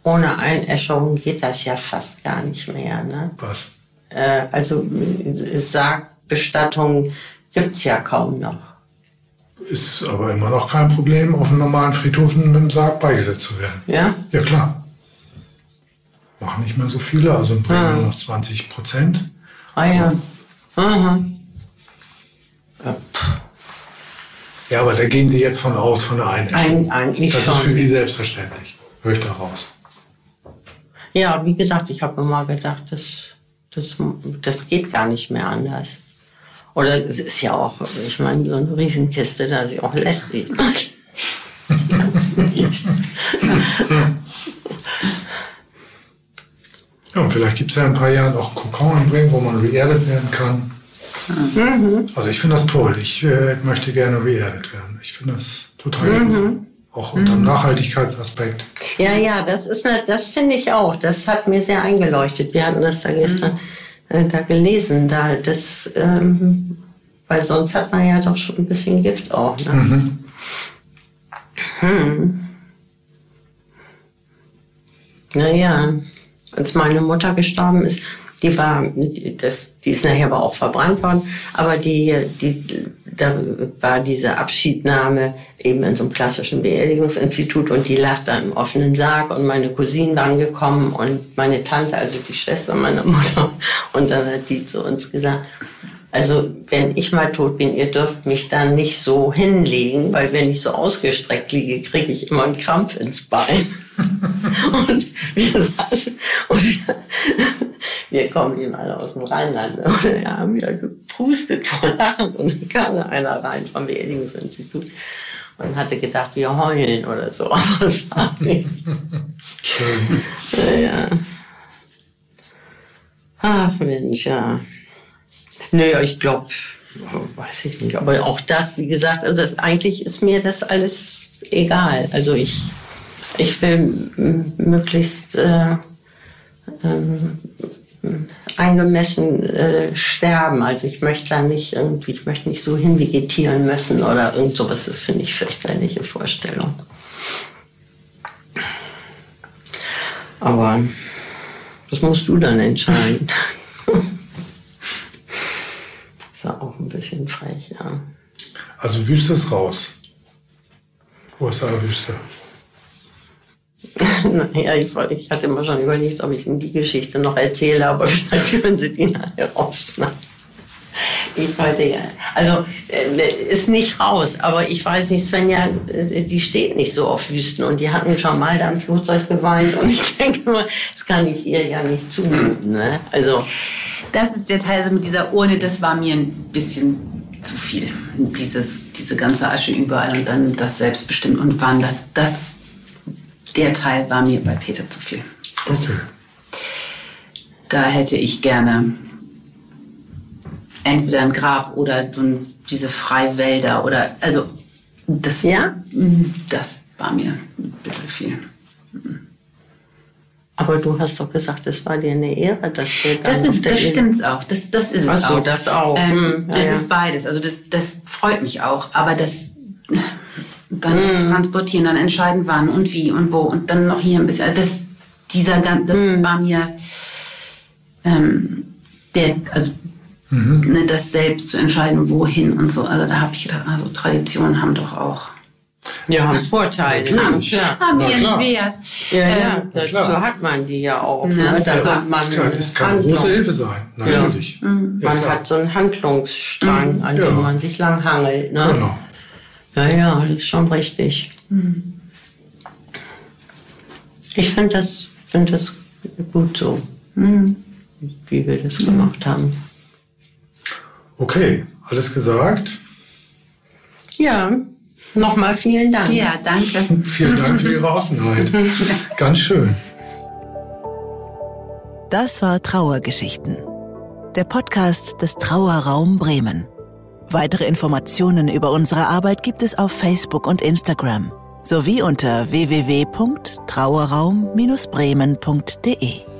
Speaker 3: ohne Einäscherung geht das ja fast gar nicht mehr. Ne?
Speaker 2: Was?
Speaker 3: Äh, also Sargbestattung gibt es ja kaum noch.
Speaker 2: Ist aber immer noch kein Problem, auf einem normalen Friedhof mit dem Sarg beigesetzt zu werden.
Speaker 3: Ja?
Speaker 2: Ja, klar. Machen nicht mehr so viele, also in Bremen ah. noch 20 Prozent.
Speaker 3: Ah ja. Aha.
Speaker 2: Ja, ja, aber da gehen Sie jetzt von aus, von der Einrichtung.
Speaker 3: Ein, eigentlich
Speaker 2: das ist für Sie selbstverständlich. Höre ich da
Speaker 3: Ja, wie gesagt, ich habe immer gedacht, das, das, das geht gar nicht mehr anders. Oder es ist ja auch, ich meine, so eine Riesenkiste, da ist ja auch lästig.
Speaker 2: ja, und vielleicht gibt es ja in ein paar Jahren auch Kokon in Bremen, wo man reerdet werden kann. Mhm. Also ich finde das toll. Ich äh, möchte gerne reerdet werden. Ich finde das total mhm. Auch unter dem mhm. Nachhaltigkeitsaspekt.
Speaker 3: Ja, ja, das ist das finde ich auch. Das hat mir sehr eingeleuchtet. Wir hatten das da gestern. Mhm äh, da gelesen. Da das, ähm, weil sonst hat man ja doch schon ein bisschen Gift auch. Ne? Mhm. Hm. Naja, als meine Mutter gestorben ist, die war, das, die ist nachher aber auch verbrannt worden, aber die, die, da war diese Abschiednahme eben in so einem klassischen Beerdigungsinstitut und die lag da im offenen Sarg und meine Cousinen waren gekommen und meine Tante, also die Schwester meiner Mutter, und dann hat die zu uns gesagt, Also wenn ich mal tot bin, ihr dürft mich dann nicht so hinlegen, weil wenn ich so ausgestreckt liege, kriege ich immer einen Krampf ins Bein. und wir saßen und wir kommen eben alle aus dem Rheinland und wir haben wieder gepustet vor Lachen und dann kam einer rein vom Beerdigungsinstitut und hatte gedacht, wir heulen oder so, aber es war nicht. Schön. Ja. Ach Mensch, ja. Nö, ich glaube, weiß ich nicht. Aber auch das, wie gesagt, also das, eigentlich ist mir das alles egal. Also ich, ich will möglichst äh, ähm, angemessen äh, sterben. Also ich möchte da nicht irgendwie, ich möchte nicht so hinvegetieren müssen oder irgend sowas. Das finde ich fürchterliche Vorstellung. Aber das musst du dann entscheiden. ist ja auch ein bisschen frech, ja.
Speaker 2: Also Wüste ist raus. Wo ist da Wüste?
Speaker 3: naja, ich, ich hatte immer schon überlegt, ob ich Ihnen die Geschichte noch erzähle, aber vielleicht können Sie die nachher rausschneiden. Ich wollte ja, also äh, ist nicht raus, aber ich weiß nicht, Svenja, äh, die steht nicht so auf Wüsten und die hatten schon mal da im Flugzeug geweint und ich denke mal, das kann ich ihr ja nicht zumuten. Ne? Also
Speaker 4: das ist der Teil so mit dieser Urne, das war mir ein bisschen zu viel. Dieses, diese ganze Asche überall und dann das selbstbestimmt und wann das, das, der Teil war mir bei Peter zu viel. Das, okay. Da hätte ich gerne entweder im Grab oder so diese Freiwälder oder also das ja das war mir ein bisschen viel.
Speaker 3: Aber du hast doch gesagt, es war dir eine Ehre, dass wir
Speaker 4: Das ist, das stimmt auch. Das, das ist es
Speaker 3: Ach so, auch. das auch. Ähm,
Speaker 4: hm, ja, das ja. ist beides. Also das, das freut mich auch. Aber das dann hm. das Transportieren, dann entscheiden, wann und wie und wo und dann noch hier ein bisschen. Also das, dieser, das hm. war mir ähm, der, also Mhm. Ne, das selbst zu entscheiden, wohin und so. Also da habe ich gedacht, also Traditionen haben doch auch.
Speaker 3: Ja, haben Vorteile.
Speaker 4: Natürlich. Ja. Haben ihren Wert.
Speaker 3: Ja, ja, ähm, das, so hat man die ja auch. Ne?
Speaker 2: Also ja, man klar, es kann eine große Hilfe sein, natürlich. Ja.
Speaker 3: Mhm. man klar. hat so einen Handlungsstrang, mhm. an dem man sich lang hangelt. Ne? Genau. Ja, ja, das ist schon richtig. Mhm. Ich finde das, find das gut so, mhm. wie wir das gemacht haben.
Speaker 2: Okay, alles gesagt?
Speaker 3: Ja, nochmal vielen Dank.
Speaker 4: Ja, danke.
Speaker 2: vielen Dank für Ihre Offenheit. Ganz schön.
Speaker 1: Das war Trauergeschichten. Der Podcast des Trauerraum Bremen. Weitere Informationen über unsere Arbeit gibt es auf Facebook und Instagram sowie unter www.trauerraum-bremen.de.